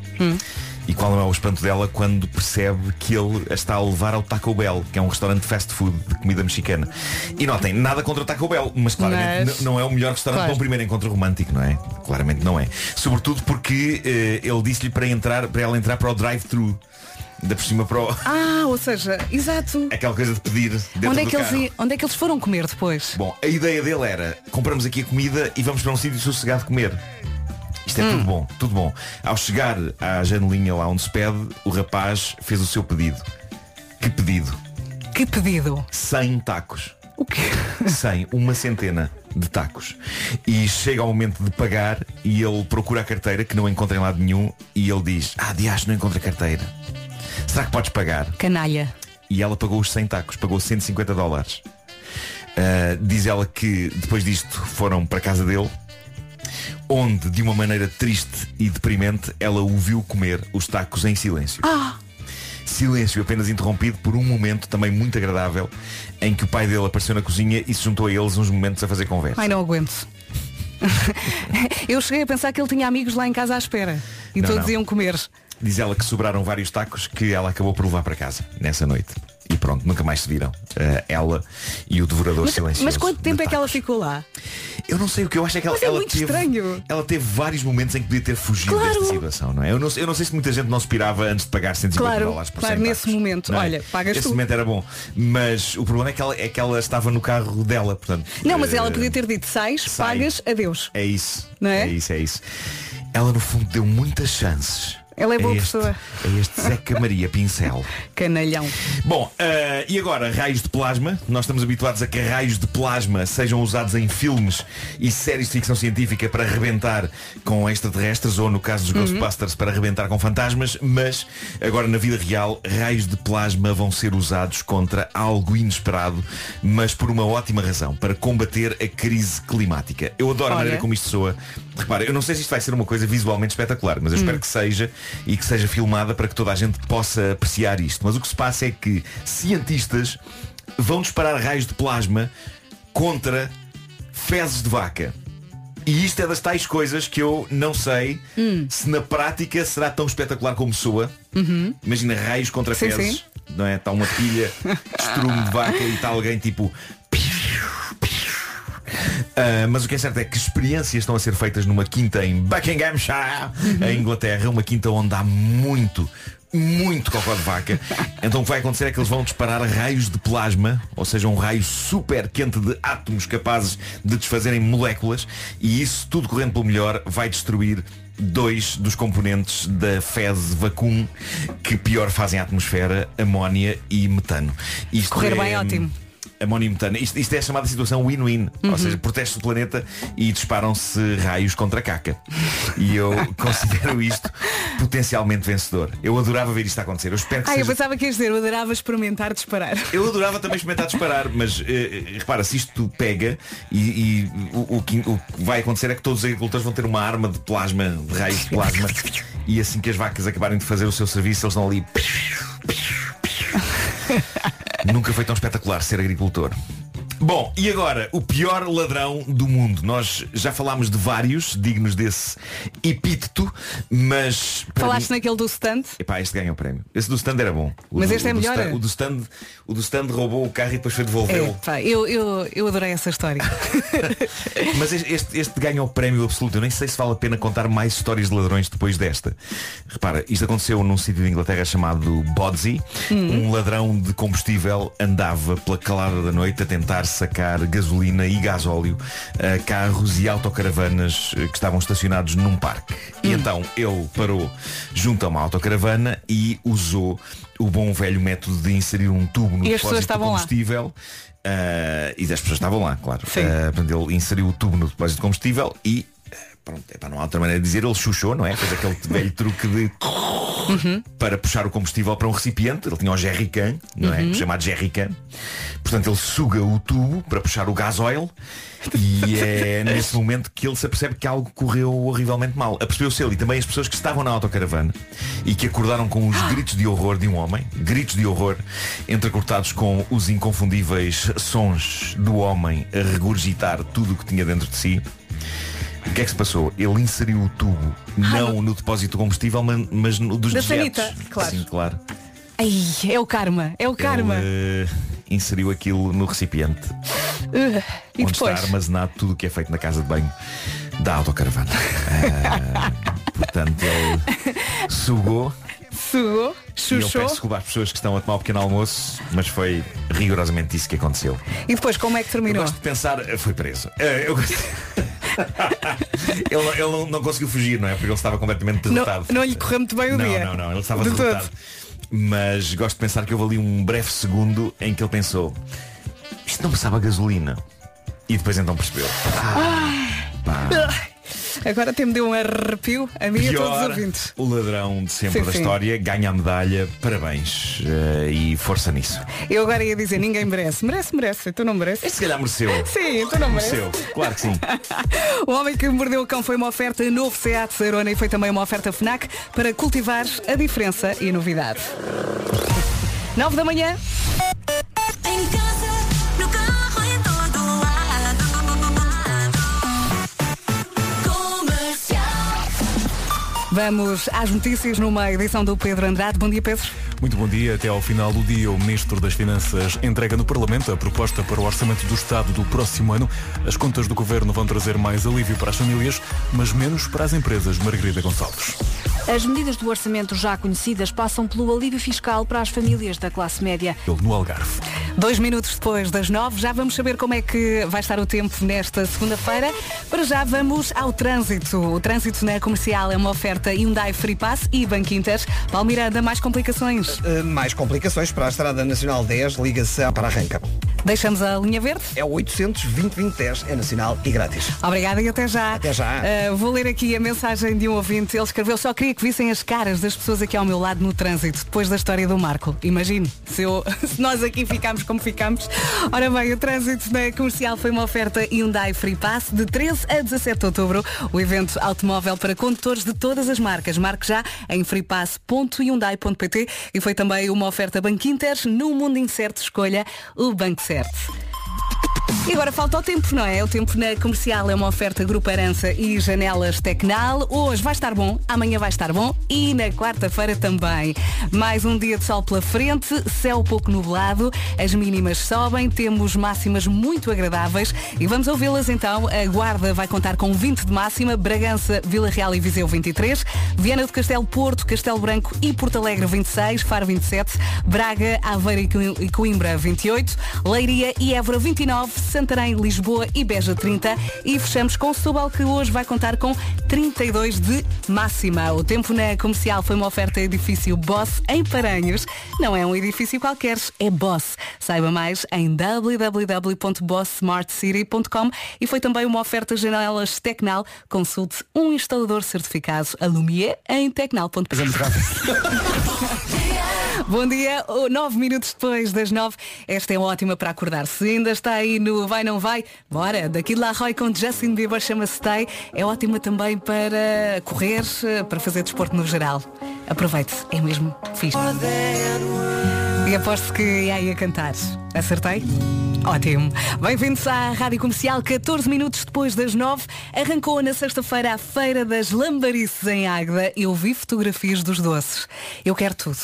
E qual é o espanto dela quando percebe que ele a está a levar ao Taco Bell, que é um restaurante fast food de comida mexicana. E notem, nada contra o Taco Bell, mas claramente Mas- não é o melhor restaurante Claro. para um primeiro encontro romântico, não é? Claramente não é. Sobretudo porque eh, ele disse-lhe para entrar, para ela entrar para o drive-thru. Ainda por cima para o... ah, ou seja, exato. aquela coisa de pedir Onde é, que eles, i- onde é que eles foram comer depois? Bom, a ideia dele era compramos aqui a comida e vamos para um sítio sossegado comer. Isto é tudo bom, tudo bom. Ao chegar à janelinha lá onde se pede, o rapaz fez o seu pedido. Que pedido? Que pedido? 100 tacos. O quê? *laughs* 100, uma centena de tacos. E chega ao momento de pagar e ele procura a carteira que não encontra em lado nenhum e ele diz, ah, diacho, não encontra a carteira. Será que podes pagar? Canalha. e ela pagou os 100 tacos, pagou 150 dólares. Uh, diz ela que depois disto foram para a casa dele, onde de uma maneira triste e deprimente ela o viu comer os tacos em silêncio. Silêncio apenas interrompido por um momento também muito agradável em que o pai dele apareceu na cozinha e se juntou a eles uns momentos a fazer conversa. Ai, não aguento. *laughs* Eu cheguei a pensar que ele tinha amigos lá em casa à espera. E Não, todos não. iam comer. Diz ela que sobraram vários tacos que ela acabou por levar para casa nessa noite. E pronto, nunca mais se viram. Eh, ela e o devorador Mas, silencioso. mas quanto tempo é que ela ficou lá? Eu não sei o que eu acho é que ela, Mas é ela muito teve, estranho. ela teve vários momentos em que podia ter fugido Claro. desta situação, não é? Eu não, eu não sei se muita gente não se pirava antes de pagar 150 Claro, dólares por claro, 100 nesse tacos, momento. é? Olha, pagas Esse tu. momento era bom. Mas o problema é que ela, é que ela estava no carro dela, portanto. Não, mas ela eh, podia ter dito sais, sai. pagas, adeus. É isso. Não é? É isso, é isso. Ela no fundo deu muitas chances. Ela é boa a este, pessoa. A este Zeca Maria Pincel. *laughs* Canalhão. Bom, eh, e agora, raios de plasma. Nós estamos habituados a que raios de plasma sejam usados em filmes e séries de ficção científica para arrebentar com extraterrestres ou, no caso dos Ghostbusters, para arrebentar com fantasmas, mas agora na vida real, raios de plasma vão ser usados contra algo inesperado, mas por uma ótima razão, para combater a crise climática. Eu adoro a Olha. maneira como isto soa. Repara, eu não sei se isto vai ser uma coisa visualmente espetacular, mas eu espero que seja e que seja filmada para que toda a gente possa apreciar isto. Mas o que se passa é que cientistas vão disparar raios de plasma contra fezes de vaca. E isto é das tais coisas que eu não sei se na prática será tão espetacular como soa. Imagina raios contra Sim, fezes. sim. Não é? Está uma pilha de *laughs* estrume de vaca e está alguém tipo. Ah, mas o que é certo é que experiências estão a ser feitas numa quinta em Buckinghamshire, em Inglaterra, uma quinta onde há muito, muito cocó de vaca. *laughs* Então o que vai acontecer é que eles vão disparar raios de plasma, ou seja, um raio super quente de átomos capazes de desfazerem moléculas, e isso, tudo correndo pelo melhor, vai destruir dois dos componentes da fezes vacum que pior fazem a atmosfera, amónia e metano. Isto Correr é, bem, ótimo. Amónia e metano. Isto, isto é a chamada situação win-win. Ou seja, protege o planeta e disparam-se raios contra a caca. E eu *laughs* considero isto potencialmente vencedor. Eu adorava ver isto acontecer. Eu espero que Ah, eu seja... pensava que ias dizer, eu adorava experimentar disparar. Eu adorava também experimentar disparar, mas eh, repara, se isto pega e, e o, o que, o que vai acontecer é que todos os agricultores vão ter uma arma de plasma, de raios de plasma, e assim que as vacas acabarem de fazer o seu serviço, eles estão ali. *laughs* Nunca foi tão espetacular ser agricultor. Bom, e agora, o pior ladrão do mundo. Nós já falámos de vários dignos desse epíteto, mas. Falaste mim- naquele do stand? Epá, este ganha o prémio. Esse do stand era bom. O Mas do- este é melhor? stand- o, do stand, o do stand roubou o carro e depois foi É, devolvê-lo. pá, eu, eu, eu adorei essa história. *laughs* Mas este, este, este ganha o prémio absoluto. Eu nem sei se vale a pena contar mais histórias de ladrões depois desta. Repara, isto aconteceu num sítio de Inglaterra chamado Bodsey. Um ladrão de combustível andava pela calada da noite a tentar sacar gasolina e gasóleo a carros e autocaravanas eh, que estavam estacionados num parque. E então ele parou junto a uma autocaravana e usou o bom velho método de inserir um tubo no E depósito de estavam lá? combustível. Ah, e as pessoas estavam lá, claro. Sim. Portanto, ele inseriu o tubo no depósito de combustível e pronto, epá, não há outra maneira de dizer, ele chuchou, não é? Fez aquele velho truque de para puxar o combustível para um recipiente, ele tinha o jerrycan, não é? Chamado jerrycan. Portanto, ele suga o tubo para puxar o gasóleo e é nesse momento que ele se apercebe que algo correu horrivelmente mal. Apercebeu-se ele e também as pessoas que estavam na autocaravana e que acordaram com os gritos de horror de um homem, gritos de horror, entrecortados com os inconfundíveis sons do homem a regurgitar tudo o que tinha dentro de si. O que é que se passou? Ele inseriu o tubo não no depósito de combustível, mas, no dos Da dejetos. sanita, claro. Sim, claro. Ai, é o karma, é o karma. Ele eh, inseriu aquilo no recipiente Uh, e onde depois? está armazenado tudo o que é feito na casa de banho da autocaravana. Ah, portanto, ele sugou Sugou, e eu chuchou. peço desculpa às pessoas que estão a tomar o pequeno almoço, mas foi rigorosamente isso que aconteceu. E depois como é que Eu terminou? gosto de pensar, foi preso. Eh, eu gosto- *laughs* ele não- ele não, não conseguiu fugir, não é? Porque ele estava completamente Não, derrotado. não lhe correu muito bem o não, dia. Não, não, ele estava De derrotado. todo. Mas gosto de pensar que houve ali um breve segundo em que ele pensou isto não me sabe a gasolina. E depois então percebeu. Agora até me deu um arrepio a mim e a todos os Pior, ouvintes. o ladrão de sempre Sim, da sim. história ganha a medalha. Parabéns. eh, e força nisso. Eu agora ia dizer, ninguém merece. Merece, merece. Tu não mereces? Este se calhar mereceu. Sim, tu não mereces. Mereceu. Claro que sim. *laughs* O Homem que Mordeu o Cão foi uma oferta novo Seat Sarona e foi também uma oferta FNAC para cultivar a diferença e a novidade. 9 da manhã. Vamos às notícias numa edição do Pedro Andrade. Bom dia, Pedro. Muito bom dia. Até ao final do dia, o Ministro das Finanças entrega no Parlamento a proposta para o Orçamento do Estado do próximo ano. As contas do Governo vão trazer mais alívio para as famílias, mas menos para as empresas. Margarida Gonçalves. As medidas do orçamento já conhecidas passam pelo alívio fiscal para as famílias da classe média. No Algarve. Dois minutos depois das nove, já vamos saber como é que vai estar o tempo nesta segunda-feira. Para já vamos ao trânsito. O trânsito na comercial é uma oferta Hyundai Free Pass e Banco Inter. Palmiranda, mais complicações? Uh, mais complicações para a Estrada Nacional 10, ligação para Arranca. Deixamos a linha verde? É o 800 2010 é nacional e grátis. Obrigada e até já. Até já. Uh, vou ler aqui a mensagem de um ouvinte. Ele escreveu, só queria que vissem as caras das pessoas aqui ao meu lado no trânsito, depois da história do Marco. Imagine, se, eu, *laughs* se nós aqui ficamos como ficamos. Ora bem, o trânsito na comercial foi uma oferta Hyundai Free Pass de 13 a 17 de outubro. O evento automóvel para condutores de todas as marcas. Marque já em freepass.hyundai.pt e foi também uma oferta Banco Inter. No mundo incerto, escolha o Banco Certo. E agora falta o tempo, não é? O tempo na comercial é uma oferta Grupo Arança e Janelas Tecnal. Hoje vai estar bom, amanhã vai estar bom e na quarta-feira também. Mais um dia de sol pela frente, céu pouco nublado, as mínimas sobem, temos máximas muito agradáveis e vamos ouvi-las então. A Guarda vai contar com 20 de máxima, Bragança, Vila Real e Viseu 23, Viana do Castelo, Porto, Castelo Branco e Porto Alegre 26, Faro 27, Braga, Aveira e Coimbra 28, Leiria e Évora 29, Santarém, Lisboa e Beja 30 e fechamos com Setúbal que hoje vai contar com 32 de máxima. O tempo na comercial foi uma oferta edifício Boss em Paranhos. Não é um edifício qualquer, é Boss. Saiba mais em www.bosssmartcity.com e foi também uma oferta janelas Tecnal. Consulte um instalador certificado Alumier em tecnal.pt. *laughs* Bom dia, nove minutos depois das nove. Esta é ótima para acordar. Se ainda está aí no Vai Não Vai, bora. Daqui de La Roy com Justin Bieber chama-se Stay. É ótima também para correr, para fazer desporto no geral. Aproveite, é mesmo fixe. E aposto que ia aí a cantar. Acertei? Ótimo. Bem-vindos à Rádio Comercial, 14 minutos depois das 9. Arrancou na sexta-feira a Feira das Lambarices em Águeda. Eu vi fotografias dos doces. Eu quero tudo.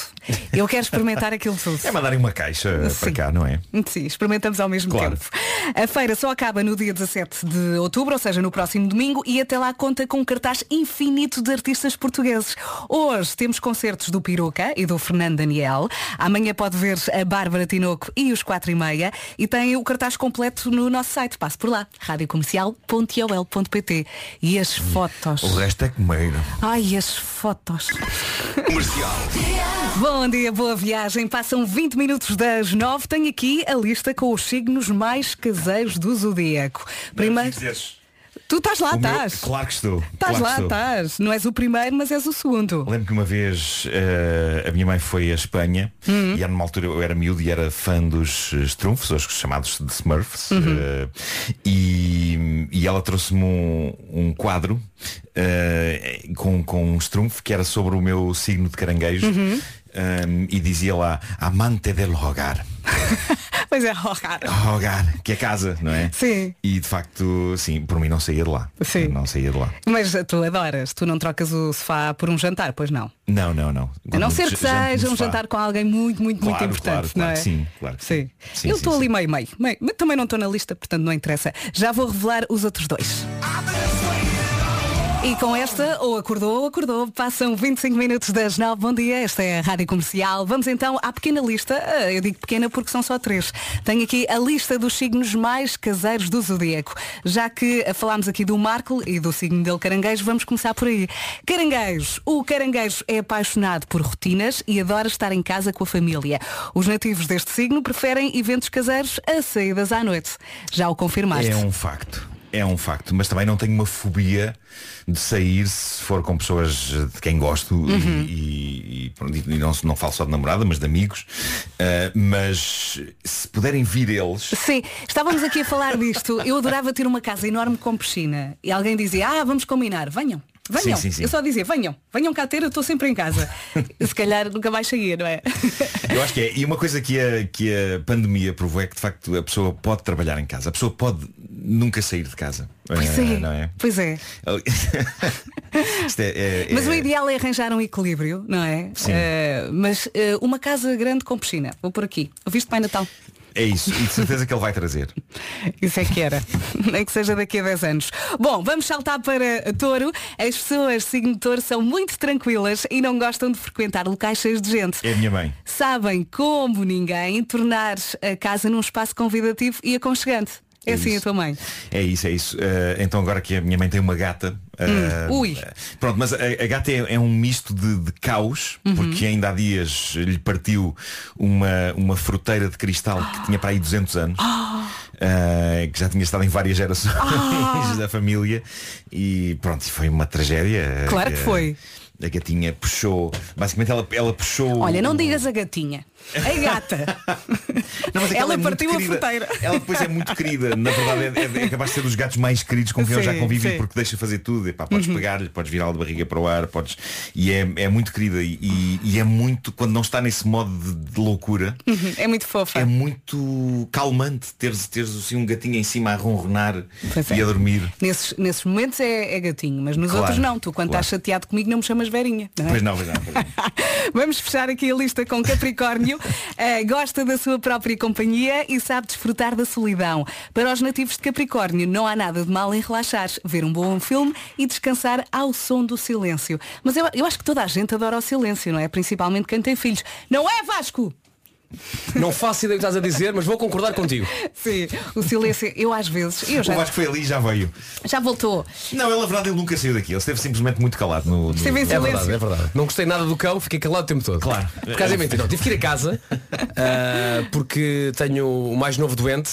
Eu quero experimentar aquilo tudo. É mandarem uma caixa Sim. para cá, não é? Sim, experimentamos ao mesmo Claro. tempo. A feira só acaba no dia 17 de outubro, ou seja, no próximo domingo, e até lá conta com um cartaz infinito de artistas portugueses. Hoje temos concertos do Piroca e do Fernando Daniel. Amanhã pode ver a Bárbara Tinoco e os 4 e meia. E tem o cartaz completo no nosso site. Passe por lá, radiocomercial.ol.pt. E as fotos. O resto é comer. Ai, as fotos. Comercial. Bom dia, boa viagem. Passam 20 minutos das 9. Tenho aqui a lista com os signos mais caseiros do zodíaco. Primeiro. Tu estás lá, O meu- estás. Claro que estou. Estás claro lá, estás. Não és o primeiro, mas és o segundo. Lembro que uma vez eh, a minha mãe foi a Espanha Uhum. e era numa altura eu era miúdo e era fã dos Strumfs, os chamados de Smurfs, Uhum. eh, e, e ela trouxe-me um, um quadro eh, com, com um Strumpf que era sobre o meu signo de caranguejo Uhum. Eh, e dizia lá Amante del hogar. *laughs* Pois é, cara. Hogar, que é casa, não é? Sim. E de facto, sim, por mim não saía de lá. Sim. Não saía de lá. Mas tu adoras. Tu não trocas o sofá por um jantar, pois não? Não, não, não. A não Quando ser que seja um jantar com alguém muito, muito, muito Claro, importante, claro, não claro é? que sim, claro sim. Sim, Eu estou ali meio, meio, meio. Mas também não estou na lista, portanto não interessa. Já vou revelar os outros dois. E com esta, ou acordou ou acordou, passam 25 minutos das 9. Bom dia, esta é a Rádio Comercial. Vamos então à pequena lista. Ah, Eu digo pequena porque são só três. Tenho aqui a lista dos signos mais caseiros do zodíaco. Já que falámos aqui do Marco e do signo dele caranguejo, vamos começar por aí. Caranguejo. O caranguejo é apaixonado por rotinas e adora estar em casa com a família. Os nativos deste signo preferem eventos caseiros a saídas à noite. Já o confirmaste? É um facto. É um facto, mas também não tenho uma fobia de sair se for com pessoas de quem gosto e- Uhum. e, e e não, não falo só de namorada, mas de amigos. Ah, mas se puderem vir eles, Sim, estávamos aqui a falar disto. Eu adorava ter uma casa enorme com piscina. E alguém dizia, ah, vamos combinar, venham. Venham. Sim, sim, sim. Eu só dizia, venham, venham cá ter, eu estou sempre em casa. *laughs* Se calhar nunca mais saía, não é? eu acho que é. E uma coisa que a, que a pandemia provou é que de facto a pessoa pode trabalhar em casa. A pessoa pode nunca sair de casa. Pois Eh, é. Não é? Pois é. *laughs* Isto é- é- Mas é- o ideal é arranjar um equilíbrio, não é? Sim. Eh, mas eh, uma casa grande com piscina. Vou por aqui. Ouviste Pai Natal? É isso, e de certeza que ele vai trazer. *laughs* Isso é que era. Nem que seja daqui a 10 anos. Bom, vamos saltar para Touro. As pessoas signo de Touro são muito tranquilas e não gostam de frequentar locais cheios de gente. É a minha mãe. Sabem como ninguém tornar a casa num espaço convidativo e aconchegante. É, É assim isso. a tua mãe. É isso, é isso. Eh, então agora que a minha mãe tem uma gata. eh, Hum, ui. Pronto, mas a, a gata é, é um misto de, de caos, Uhum. porque ainda há dias lhe partiu uma, uma fruteira de cristal que tinha para aí 200 anos. eh, que já tinha estado em várias gerações Ah. *laughs* da família e pronto, foi uma tragédia. Claro que foi. A gatinha puxou, basicamente ela, ela puxou. Olha, não digas a gatinha. A gata. *laughs* Não, é que Ela é partiu a fruteira. Ela depois é muito querida. Na verdade é, é, é capaz de ser dos gatos mais queridos com quem eu já Sim, convivi sim. porque deixa fazer tudo. Podes Uhum. pegar-lhe, podes virá-lo de barriga para o ar, podes. E é, é muito querida. E, e- é muito, quando não está nesse modo de, de loucura, Uhum, É muito fofa. é muito calmante teres, teres assim, um gatinho em cima a ronronar Pois é. e a dormir. Nesses, nesses momentos é, é gatinho, mas nos Claro, outros não. Tu quando claro. estás chateado comigo não me chamas Verinha. Não é? Pois não, pois não. Pois não. *laughs* Vamos fechar aqui a lista com Capricórnio. *laughs* Eh, gosta da sua própria companhia e sabe desfrutar da solidão. Para os nativos de Capricórnio, não há nada de mal em relaxar, ver um bom filme e descansar ao som do silêncio. Mas eu, eu acho que toda a gente adora o silêncio, não é? Principalmente quem tem filhos. Não é Vasco? Não faço ideia do que estás a dizer, mas vou concordar contigo. Sim, o silêncio, eu às vezes, eu O já, Vasco foi ali e já veio. já voltou. Não, ele na verdade ele nunca saiu daqui. Ele esteve simplesmente muito calado no. no- Esteve em É silêncio. verdade, é verdade. Não gostei nada do cão, fiquei calado o tempo todo. Claro. Por causa é mentira. Não, tive que ir a casa *laughs* ah, porque tenho o mais novo doente,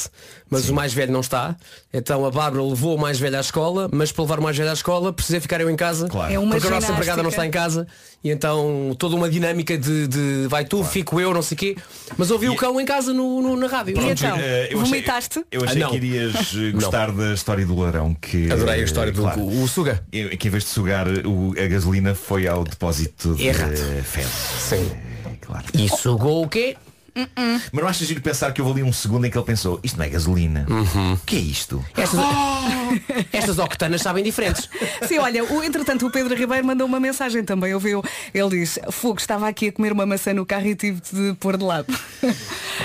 mas o mais velho não está. Então a Bárbara levou o mais velho à escola, mas para levar o mais velho à escola precisei ficar eu em casa. Claro. É uma porque a nossa empregada não está em casa. E então toda uma dinâmica de, de vai tu, fico eu, não sei o quê. Mas ouvi o cão em casa no, no- na rádio. E Pronto, então, eh, eu achei- vomitaste? Eu achei Ah, que irias eh, *laughs* Não. gostar da história do ladrão que Adorei a história do claro, o, o Suga. que em vez de sugar o- a gasolina foi ao depósito de Errado. eh, fezes. Sim. É, claro. E sugou o quê? Mas não achas giro pensar que houve ali um segundo em que ele pensou, isto não é gasolina. Uhum. O que é isto? Estas, *laughs* estas octanas sabem diferentes. Sim, olha, o, entretanto o Pedro Ribeiro mandou uma mensagem também, ouviu? Ele diz, Fogo, estava aqui a comer uma maçã no carro e tive de pôr de lado. *laughs*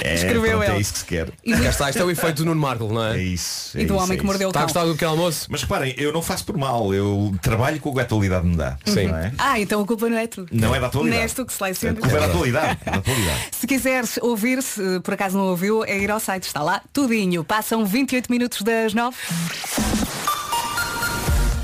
É, Escreveu pronto, ele. é isso que se quer. E, Cá está, isto é o efeito do Nuno Marco, não É é? isso. é e do isso, homem é que mordeu o Está a gostar do pequeno almoço? Mas reparem, eu não faço por mal, eu trabalho com o que a atualidade me dá. Sim. Não é? Ah, então a culpa não é tu. Não é da atualidade. Não és tu que seleciona. A culpa é da atualidade. é da atualidade. *laughs* Se quiseres ouvir, se por acaso não ouviu, é ir ao site, está lá, tudinho. Passam 28 minutos das 9.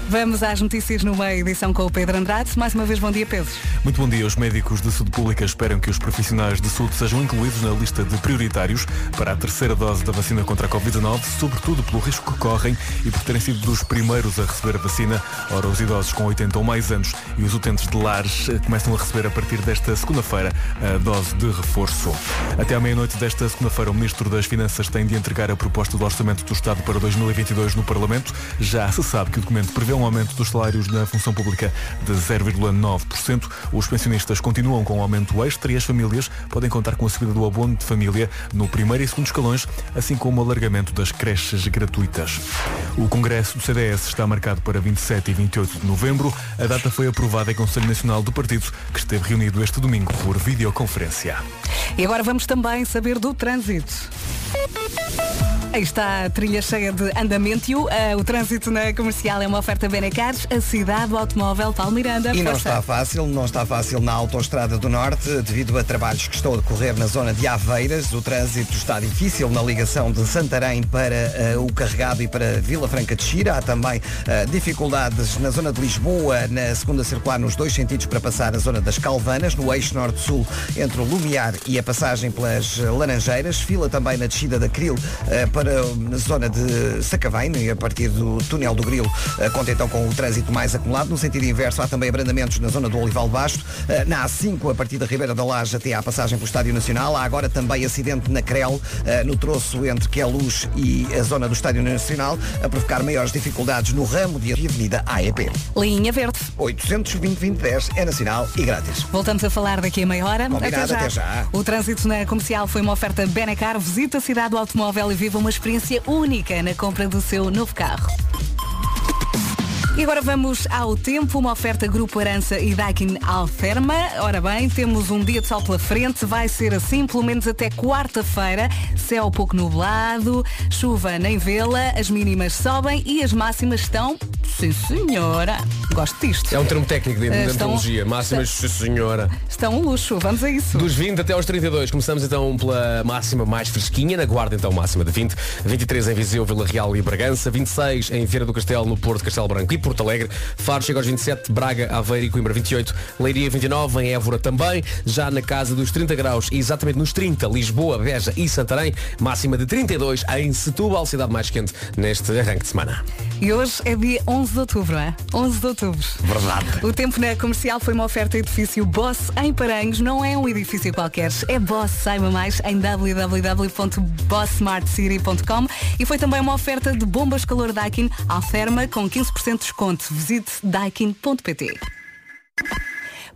Vamos às notícias no meio, edição com o Pedro Andrade. Mais uma vez, bom dia, Pedro. Muito bom dia. Os médicos de saúde pública esperam que os profissionais de saúde sejam incluídos na lista de prioritários para a terceira dose da vacina contra a Covid-19, sobretudo pelo risco que correm e por terem sido dos primeiros a receber a vacina. Ora, os idosos com 80 ou mais anos e os utentes de lares eh, começam a receber a partir desta segunda-feira a dose de reforço. Até à meia-noite desta segunda-feira, o Ministro das Finanças tem de entregar a proposta do Orçamento do Estado para 2022 no Parlamento. Já se sabe que o documento prevê um aumento dos salários na função pública de 0,9%. Os pensionistas continuam com o aumento extra e as famílias podem contar com a subida do abono de família no primeiro e segundo escalões, assim como o alargamento das creches gratuitas. O Congresso do CDS está marcado para 27 e 28 de novembro. A data foi aprovada em Conselho Nacional do Partido, que esteve reunido este domingo por videoconferência. E agora vamos também saber do trânsito. Aí está a trilha cheia de andamento. Ah, o trânsito na comercial é uma oferta Benecares, a cidade do automóvel Paulo Miranda. E não Força. está fácil, não está fácil na Autostrada do Norte, devido a trabalhos que estão a decorrer na zona de Aveiras. O trânsito está difícil na ligação de Santarém para eh, o Carregado e para Vila Franca de Xira. Há também eh, dificuldades na zona de Lisboa, na segunda circular, nos dois sentidos para passar a zona das Calvanas, no eixo norte-sul, entre o Lumiar e a passagem pelas eh, Laranjeiras. Fila também na descida da Cril eh, para a zona de Sacavém, e a partir do túnel do Grilo, eh, conta então com o trânsito mais acumulado. No sentido inverso, há também abrandamentos na zona do Olival Basto, eh, na A5, a partir da Ribeira da Laje até à passagem pelo Estádio Nacional. Há agora também acidente na Crel, eh, no troço entre Queluz e a zona do Estádio Nacional, a provocar maiores dificuldades no ramo de Avenida AEP. Linha Verde. 820-2010 é nacional e grátis. Voltamos a falar daqui a meia hora. Combinado, até já. O trânsito na comercial foi uma oferta Benacar. Visita cidade do automóvel e viva uma experiência única na compra do seu novo carro. E agora vamos ao tempo, uma oferta Grupo Arança e Daikin Alferma. Ora bem, temos um dia de sol pela frente, vai ser assim pelo menos até quarta-feira. Céu pouco nublado, chuva nem vê-la, as mínimas sobem e as máximas estão, sim senhora, gosto disto. É um termo técnico de Eh, estão- dentologia. Máximas, sim, senhora. Estão um luxo, vamos a isso. Dos 20 até aos 32. Começamos então pela máxima mais fresquinha. Na Guarda então máxima de 20. 23 em Viseu, Vila Real e Bragança. 26 em Feira do Castelo, no Porto, Castelo Branco e Porto Alegre. Faro chega aos 27. Braga, Aveiro e Coimbra 28. Leiria 29. Em Évora também. Já na casa dos 30 graus e exatamente nos 30. Lisboa, Beja e Santarém. Máxima de 32 em Setúbal, cidade mais quente neste arranque de semana. E hoje é dia 11 de outubro, é? 11 de outubro. Verdade. O tempo na comercial foi uma oferta edifício Boss em Paranhos. Não é um edifício qualquer, é Boss. Saiba mais em www.bosssmartcity.com e foi também uma oferta de bombas calor Daikin Alferma com 15% de desconto. Visite daikin.pt.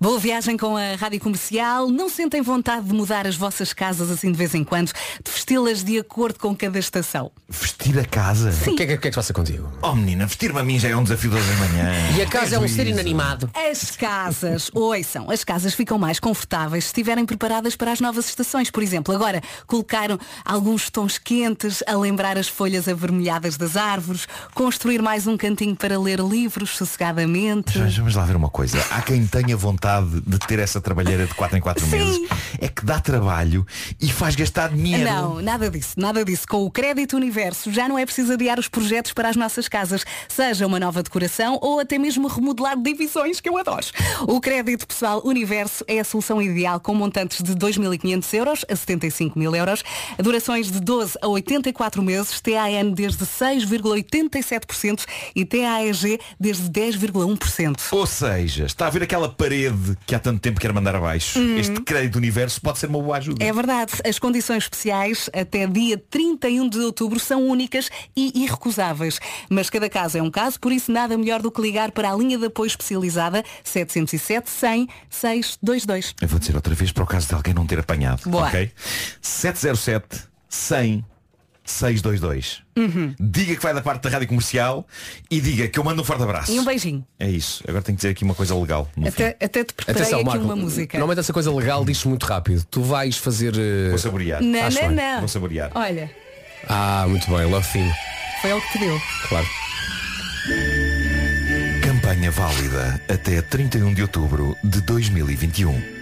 Boa viagem com a Rádio Comercial. Não sentem vontade de mudar as vossas casas assim de vez em quando, de vesti-las de acordo com cada estação? Vestir a casa? O que é que, o que é que se passa contigo? Oh menina, vestir-me a mim já é um desafio das da manhã. E a casa é um ser inanimado. As casas, ouçam, as casas ficam mais confortáveis se estiverem preparadas para as novas estações. Por exemplo, agora colocaram alguns tons quentes a lembrar as folhas avermelhadas das árvores, construir mais um cantinho para ler livros sossegadamente. Mas Vamos lá ver uma coisa. Há quem tenha vontade de ter essa trabalheira de 4 em 4 Sim. meses. É que dá trabalho e faz gastar dinheiro. Não, nada disso, nada disso. Com o Crédito Universo já não é preciso adiar os projetos para as nossas casas, seja uma nova decoração ou até mesmo remodelar divisões, que eu adoro. O Crédito Pessoal Universo é a solução ideal com montantes de 2.500 euros a 75 mil euros, durações de 12 a 84 meses, TAN desde 6,87% e TAEG desde 10,1%. Ou seja, está a ver aquela parede que há tanto tempo quer mandar abaixo. Este crédito universo pode ser uma boa ajuda. É verdade, as condições especiais até dia 31 de outubro são únicas e irrecusáveis. Mas cada caso é um caso, por isso nada melhor do que ligar para a linha de apoio especializada 707 100 622. Eu vou dizer outra vez para o caso de alguém não ter apanhado. Boa. Ok? 707 100 622. Uhum. Diga que vai da parte da rádio comercial e diga que eu mando um forte abraço. E um beijinho. É isso. Agora tenho que dizer aqui uma coisa legal. fim. Até, até te preparei Atenção, aqui Marco. uma música. Normalmente essa coisa legal diz muito rápido. Tu vais fazer. eh, Vou saborear. Não, Acho não, bem. não. Vou saborear. Olha, Ah, muito bem, love theme. foi ele que te deu. Claro. Campanha válida até 31 de outubro de 2021.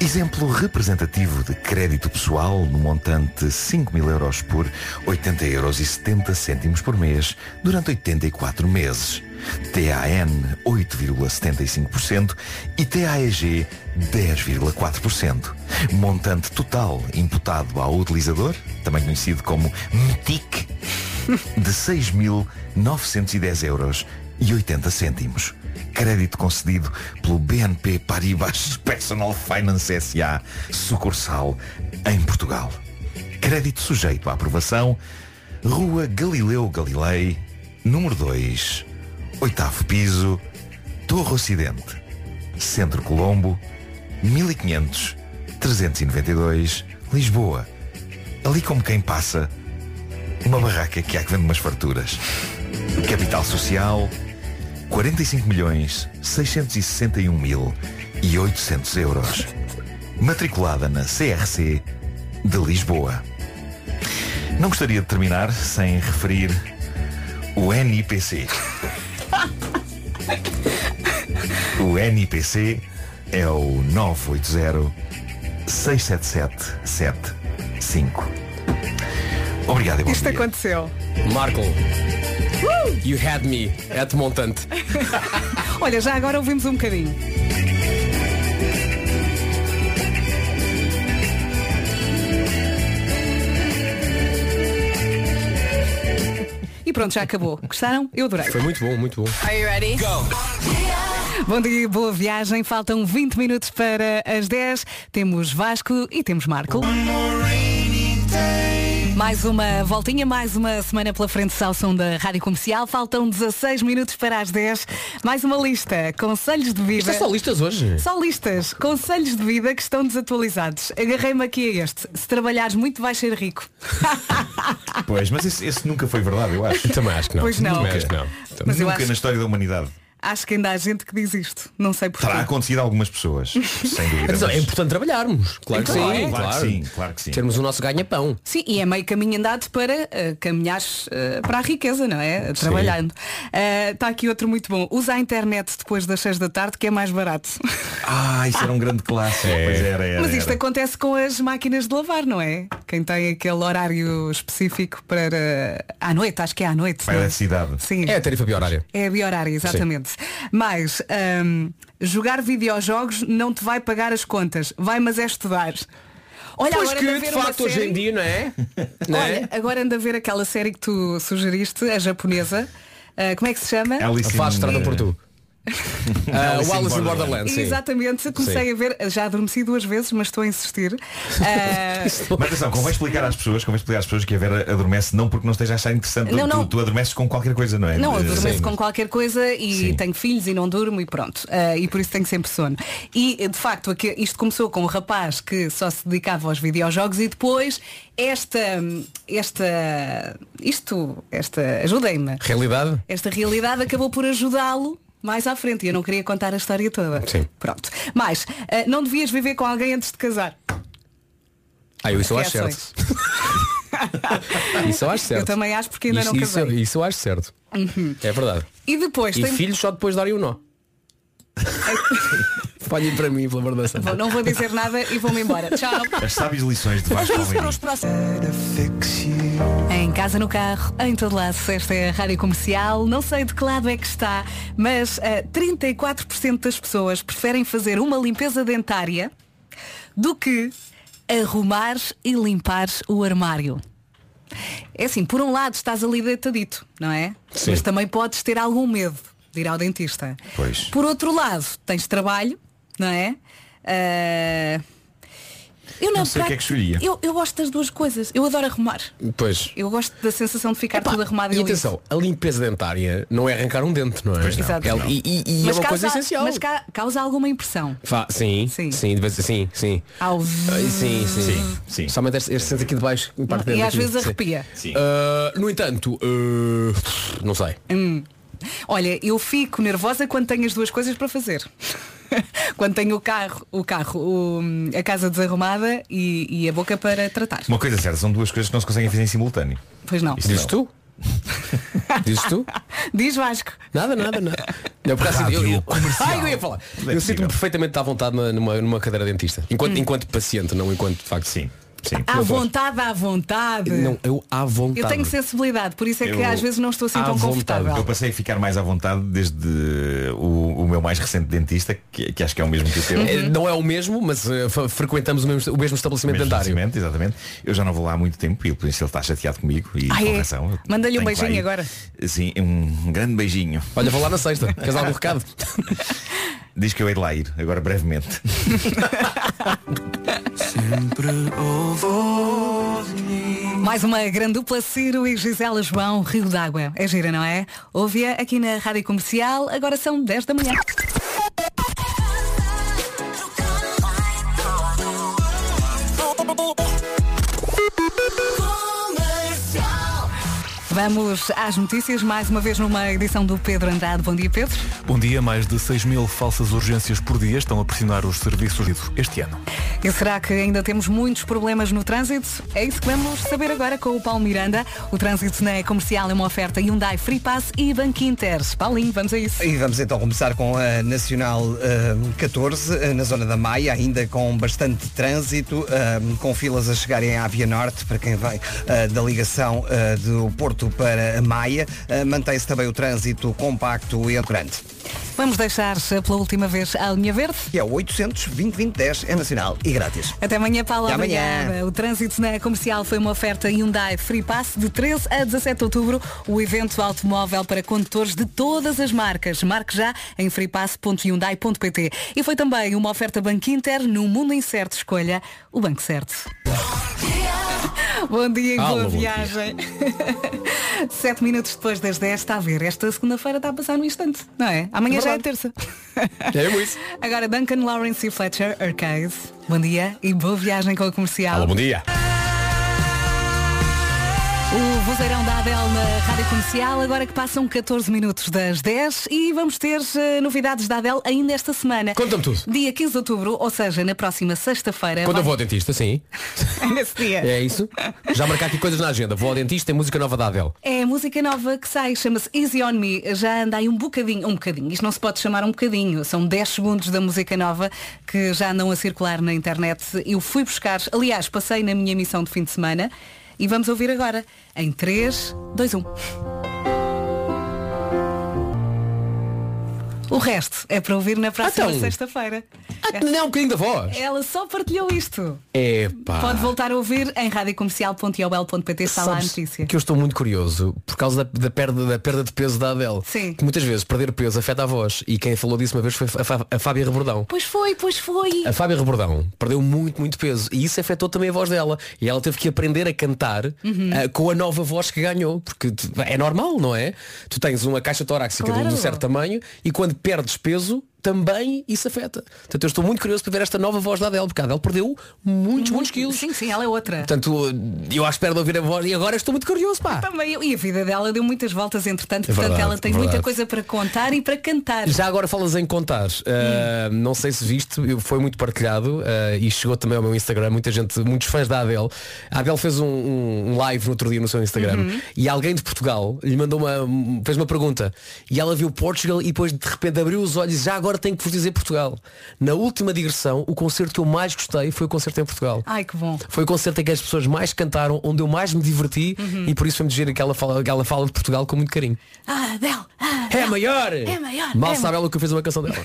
Exemplo representativo de crédito pessoal no montante 5 mil euros por 80 euros e 70 cêntimos por mês durante 84 meses. TAN 8,75% e TAEG 10,4%. Montante total imputado ao utilizador, também conhecido como METIC, de 6.910 euros e 80 cêntimos. Crédito concedido pelo BNP Paribas Personal Finance SA, sucursal em Portugal. Crédito sujeito à aprovação. Rua Galileu Galilei, número 2, oitavo piso, Torre Ocidente, Centro Colombo, 1500 392, Lisboa. Ali como quem passa, uma barraca que há que vende umas farturas. Capital Social, 45 milhões 661 mil e 800 euros. Matriculada na CRC de Lisboa. Não gostaria de terminar sem referir o NIPC. O NIPC é o 980 677 75. Obrigado e bom Isto dia. aconteceu. Marco. You had me at montante. *laughs* Olha, já agora ouvimos um bocadinho. E pronto, já acabou. Gostaram? Eu adorei. Foi muito bom, muito bom. Are you ready? Bom dia, boa viagem. Faltam 20 minutos para as 10. Temos Vasco e temos Marco. Mais uma voltinha, mais uma semana pela frente som da Rádio Comercial. Faltam 16 minutos para as 10. Mais uma lista. Conselhos de vida. Isto é só listas hoje. Só listas. Conselhos de vida que estão desatualizados. Agarrei-me aqui a este. Se trabalhares muito vais ser rico. Pois, mas esse, esse nunca foi verdade, eu acho. Também acho que não. Pois não. Também acho que não. Nunca acho- na história da humanidade. Acho que ainda há gente que diz isto. Não sei porquê. Terá acontecido a algumas pessoas, *laughs* sem dúvida. Atenção, é mas- importante trabalharmos. Claro que Claro, sim. claro que sim, claro que sim. Termos o nosso ganha-pão. Sim, e é meio caminho andado para uh, caminhares uh, para a riqueza, não é? Trabalhando. Está aqui outro muito bom. Usa a internet depois das 6 da tarde, que é mais barato. *laughs* Ah, isso era um grande clássico. É. Pois era, era, Mas isto era. acontece com as máquinas de lavar, não é? Quem tem aquele horário específico para à noite, acho que é à noite. Para a é? eletricidade. Sim. É a tarifa biorária. É a biorária, exatamente. Mas hum, jogar videojogos não te vai pagar as contas. Vai, mas é estudar. Olha, Pois agora que, anda a de facto, hoje em dia, não é? *laughs* Não é? Olha, agora anda a ver aquela série que tu sugeriste, a japonesa. Ah, como é que se chama? Alice A faz estrada por tu. Ah, Alice o in Alice in Borderland. Borderland, sim. Exatamente, comecei Sim. a ver, já adormeci duas vezes, mas estou a insistir. *laughs* Ah, Mas atenção, convém explicar às pessoas, convém explicar às pessoas que a Vera adormece não porque não esteja a achar interessante. Não, tu, não. tu adormeces com qualquer coisa, não é? Não, Eh, adormeço sim. com qualquer coisa e Sim. tenho filhos e não durmo e pronto. Ah, e por isso tenho sempre sono. E de facto isto começou com um rapaz que só se dedicava aos videojogos e depois esta, esta, isto, esta, ajudem-me. Realidade? Esta realidade acabou por ajudá-lo mais à frente e eu não queria contar a história toda. Sim. Pronto. Mas ah, não devias viver com alguém antes de casar. Ah, eu isso eu acho certo. *laughs* Isso eu acho certo. Eu também acho porque ainda isso, não isso, casei. isso eu acho certo. É verdade. E depois E tem- filhos só depois darem o nó. *laughs* Olhem para mim, pelo amor de Deus. Vou- não vou dizer nada e vou-me embora. Tchau. As sábias lições de Vasco. Em casa, no carro, em todo lado, esta é a rádio comercial. Não sei de que lado é que está, mas eh, 34% das pessoas preferem fazer uma limpeza dentária do que arrumar e limpar o armário. É assim, por um lado estás ali deitadito, não é? Sim. Mas também podes ter algum medo de ir ao dentista. Pois. Por outro lado, tens trabalho, não é? Ah, eu Não na sei o que é que escolhia. Eu, eu gosto das duas coisas. Eu adoro arrumar. Pois. Eu gosto da sensação de ficar tudo arrumado e, E atenção, a limpeza dentária não é arrancar um dente, não é? Pois não. Exato. É- e e- e é uma causa, coisa essencial. Mas ca- causa alguma impressão. Fa- sim, Sim. sim, de vez sim, sim. Ao... Sim, sim. Sim, sim. Somente este, este sente aqui de baixo, em parte E às aqui, vezes arrepia. Sim. Ah, no entanto, ah, não sei. Olha, eu fico nervosa quando tenho as duas coisas para fazer. *laughs* quando tenho o carro, o carro, o- a casa desarrumada e, e a boca para tratar. Uma coisa certa, são duas coisas que não se conseguem fazer em simultâneo. Pois não. Isso Dizes não. tu? *laughs* Dizes tu? Diz Vasco. Nada, nada, nada. *laughs* Não, por acaso, eu, eu, Ai, eu ia falar. É Eu sinto-me perfeitamente à vontade numa, numa, cadeira dentista. Enquanto, enquanto paciente, não enquanto de facto. Sim, sim. À vontade, à vontade. Não, eu à vontade. Eu tenho sensibilidade, por isso é que Eu- às vezes não estou assim tão vontade. confortável. Eu passei a ficar mais à vontade desde o, o meu mais recente dentista, que, que acho que é o mesmo que o teu. Eh, Não é o mesmo, mas fa- frequentamos o mesmo, o mesmo estabelecimento Mesmo dentário. estabelecimento, exatamente. Eu já não vou lá há muito tempo e por isso ele está chateado comigo e Ah, com é? Manda-lhe um beijinho agora. Sim, um grande beijinho. Olha, vou lá na sexta. Queres algum *laughs* recado? Diz que eu hei de lá ir, agora brevemente. *laughs* Mais uma grande dupla Ciro e Gisela João, Rio d'Água. É gira, não é? Ouve-a aqui na Rádio Comercial, agora são 10 da manhã. Vamos às notícias, mais uma vez numa edição do Pedro Andrade. Bom dia, Pedro. Bom dia, mais de 6 mil falsas urgências por dia estão a pressionar os serviços este ano. E será que ainda temos muitos problemas no trânsito? É isso que vamos saber agora com o Paulo Miranda. O trânsito na comercial é uma oferta Hyundai Free Pass e Banco Inter. Paulinho, vamos a isso. E vamos então começar com a Nacional eh, 14, eh, na zona da Maia, ainda com bastante trânsito, eh, com filas a chegarem à Via Norte, para quem vem eh, da ligação eh, do Porto para Maia. Eh, Mantém-se também o trânsito compacto e grande. Vamos deixar pela última vez a linha verde. E é o 800 2010 é nacional e grátis. Até amanhã, Paula. Até amanhã. O trânsito na comercial foi uma oferta Hyundai Free Pass de 13 a 17 de outubro. O evento automóvel para condutores de todas as marcas. Marque já em freepass.hyundai.pt. E foi também uma oferta Banco Inter no mundo incerto. Escolha o banco certo. Bom dia e Alô, boa bom dia. viagem. *laughs* Sete minutos depois das 10 está a ver. Esta segunda-feira está a passar no instante, não é? Amanhã já é terça. *laughs* É isso. Agora Duncan Lawrence e Fletcher, Arcade. Bom dia e boa viagem com a comercial. Alô, bom dia. O vozeirão da Adele na Rádio Comercial, agora que passam 14 minutos das 10 e vamos ter eh, novidades da Adele ainda esta semana. Conta-me tudo. Dia 15 de outubro, ou seja, na próxima sexta-feira. Quando vai- eu vou ao dentista, sim. *laughs* Nesse dia. É isso. Já marcar aqui coisas na agenda. Vou ao dentista e música nova da Adele. É a música nova que sai, chama-se Easy On Me. Já anda aí um bocadinho, um bocadinho, isto não se pode chamar um bocadinho, são 10 segundos da música nova que já andam a circular na internet. Eu fui buscar, aliás, passei na minha missão de fim de semana e vamos ouvir agora em um. 3, 2, 1. O resto é para ouvir na próxima Então. sexta-feira. Não, um bocadinho da voz. Ela só partilhou isto. Epá. Pode voltar a ouvir em radiocomercial.iobel.pt está lá a notícia. que eu estou muito curioso por causa da, da perda, da perda de peso da Adele. Sim. Que muitas vezes perder peso afeta a voz. E quem falou disso uma vez foi a, Fá- a Fábia Rebordão. Pois foi, pois foi. A Fábia Rebordão perdeu muito, muito peso e isso afetou também a voz dela. E ela teve que aprender a cantar Uhum. ah, com a nova voz que ganhou. Porque é normal, não é? Tu tens uma caixa torácica de um Claro. certo tamanho e quando perdes peso também isso afeta. Portanto, eu estou muito curioso para ver esta nova voz da Adele, porque a Adele perdeu muitos, muitos quilos. Sim, sim, ela é outra. Portanto, eu à espera de ouvir a voz e agora estou muito curioso, pá. Também eu. E a vida dela deu muitas voltas, entretanto, É portanto verdade, ela tem verdade. muita coisa para contar e para cantar. Já agora falas em contar. Uh, não sei se viste, foi muito partilhado uh, e chegou também ao meu Instagram. Muita gente, muitos fãs da Adele. A Adele fez um, um- live no outro dia no seu Instagram Uhum. e alguém de Portugal lhe mandou uma, fez uma pergunta e ela viu Portugal e depois de repente abriu os olhos e já agora tenho que vos dizer Portugal. Na última digressão, o concerto que eu mais gostei foi o concerto em Portugal. Ai, que bom. Foi o concerto em que as pessoas mais cantaram, onde eu mais me diverti Uhum. e por isso foi-me dizer que ela fala, que ela fala de Portugal com muito carinho. Ah, Adele, ah, É a maior! É maior, Mal é sabe ela que eu fiz uma canção dela. *laughs*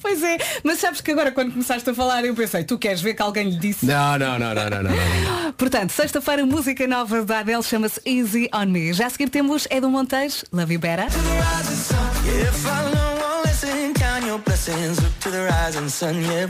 Pois é, mas sabes que agora quando começaste a falar eu pensei, tu queres ver que alguém lhe disse? Não, não, não, não, não, não, não. *laughs* Portanto, sexta-feira, música nova da Adele chama-se Easy On Me. Já a seguir temos Edu Monteiro, Love You Better.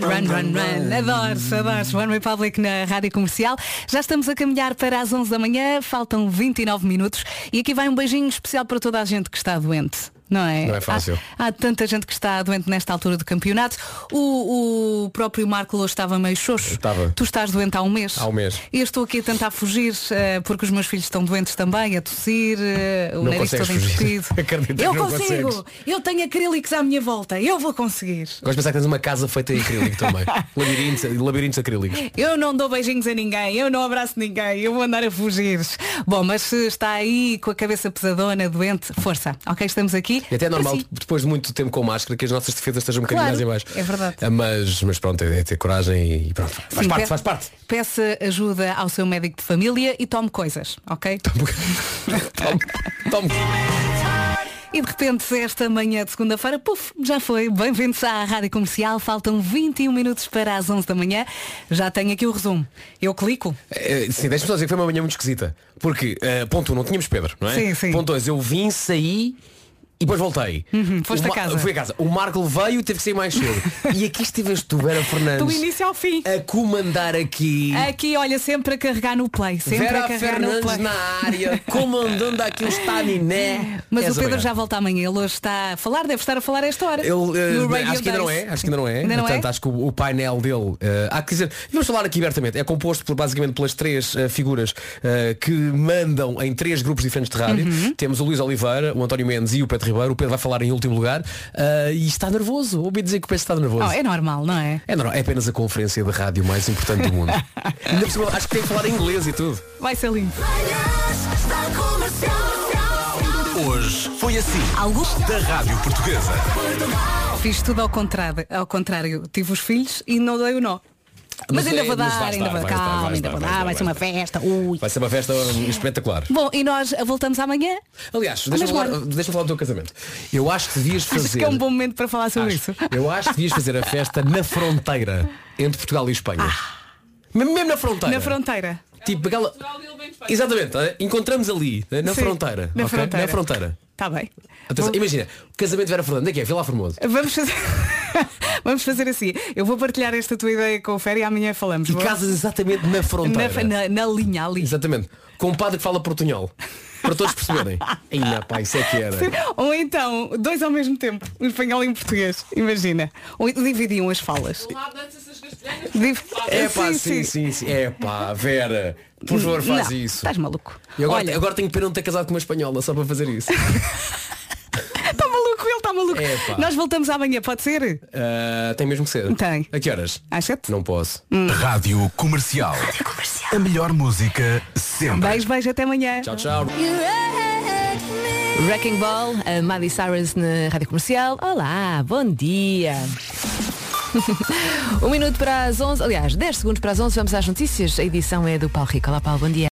Run, run, run. Adoro, adoro. One Republic na Rádio Comercial. Já estamos a caminhar para as 11 da manhã, faltam 29 minutos e aqui vai um beijinho especial para toda a gente que está doente. Não é? Não é fácil. Há, há tanta gente que está doente nesta altura do campeonato. O, o próprio Marco hoje estava meio xoxo. Estava. Tu estás doente há um mês. Há um mês. Eu estou aqui a tentar fugir eh, porque os meus filhos estão doentes também, a tossir, eh, o Não nariz todo entupido. *laughs* Eu consigo! consegues. Eu tenho acrílicos à minha volta, eu vou conseguir. Gosto de pensar que tens uma casa feita em acrílico também. *laughs* labirintos, labirintos acrílicos. Eu não dou beijinhos a ninguém, eu não abraço ninguém, eu vou andar a fugir. Bom, mas se está aí com a cabeça pesadona, doente, força, ok? Estamos aqui. E até é normal, si. depois de muito tempo com máscara, que as nossas defesas estejam um bocadinho Claro, mais em baixo. é verdade. Ah, Mas, mas pronto, é, é ter coragem e pronto. Faz Sim, parte, faz parte. Peça ajuda ao seu médico de família e tome coisas, ok? *laughs* Tome, tome. E de repente, esta manhã de segunda-feira, puf, já foi. Bem-vindos à Rádio Comercial. Faltam 21 minutos para as 11 da manhã. Já tenho aqui o resumo. Eu clico. Eh, Sim, deixa-me só dizer que foi uma manhã muito esquisita. Porque, eh, ponto 1, não tínhamos Pedro, não é? Sim, sim. Ponto 2, eu vim, saí e depois voltei. Uhum, foste a casa. Fui a casa. O Marco veio e teve que sair mais cedo. *laughs* e aqui estiveste tu, Vera Fernandes. Do início ao fim. A comandar aqui. Aqui, olha, sempre a carregar no play. Sempre Vera a carregar no Fernandes play. na área, comandando aqui o estaminé. *laughs* Mas És o Pedro já volta amanhã. Ele hoje está a falar, deve estar a falar a esta hora. Ele, No Radio acho que ainda não é, acho que ainda não é. Ainda não Portanto, é? acho que o, o painel dele, eh, há que dizer, vamos falar aqui abertamente, é composto por, basicamente pelas três eh, figuras que mandam em três grupos diferentes de rádio. Uhum. Temos o Luís Oliveira, o António Mendes e o Pedro Ribeiro. O Pedro vai falar em último lugar eh, e está nervoso. Ouvi dizer que o Pedro está nervoso. Oh, é normal, não é? É, normal, é apenas a conferência de rádio mais importante do mundo. *laughs* Ainda cima, acho que tem que falar em inglês e tudo. Vai ser lindo. Hoje foi assim. Algo? Da Rádio Portuguesa. Fiz tudo ao contrário. Ao contrário. Tive os filhos e não dei o nó. Mas, Mas ainda é- vou dar, ainda vou vai calma, ainda vou dar, vai ser uma festa. Ui. Vai ser uma festa espetacular. Bom, e nós voltamos amanhã. Aliás, deixa-me falar, deixa falar do teu casamento. Eu acho que devias fazer. Acho que é um bom momento para falar sobre Acho. isso. Eu acho que devias fazer a festa na fronteira entre Portugal e Espanha. Mesmo, mesmo na fronteira. Na fronteira. Tipo aquela. Exatamente, eh, encontramos ali, eh, na Sim, fronteira. na ok? fronteira. Na fronteira. Está bem. Atenção, Vou- imagina, o casamento de Vera é que é? Vila Formoso. Vamos fazer. *laughs* Vamos fazer assim. Eu vou partilhar esta tua ideia com o Fer e amanhã falamos. E casas exatamente na fronteira. Na, na- na linha ali. Exatamente. Com um padre que fala portunhol. Para todos perceberem. *laughs* Ainda pá, isso é que era. Ou então, dois ao mesmo tempo, um espanhol e um português, imagina. Ou dividiam as falas. Div- É pá, sim, sim, sim. É pá, Vera. Por favor, faz Não, isso. Estás maluco. E agora, Olha. agora tenho pena de não ter casado com uma espanhola só para fazer isso. Está *laughs* maluco, ele está maluco. Epá. Nós voltamos amanhã, pode ser? Ah, tem mesmo que ser. Tem. A que horas? Às sete? Não posso. Rádio Comercial. A melhor música sempre. Beijo, beijo, até amanhã. Tchau, tchau. Wrecking Ball, a Miley Cyrus na Rádio Comercial. Olá, bom dia. *laughs* um minuto para as 11, aliás, 10 segundos para as 11, vamos às notícias. A edição é do Paulo Rico. Olá, Paulo, bom dia.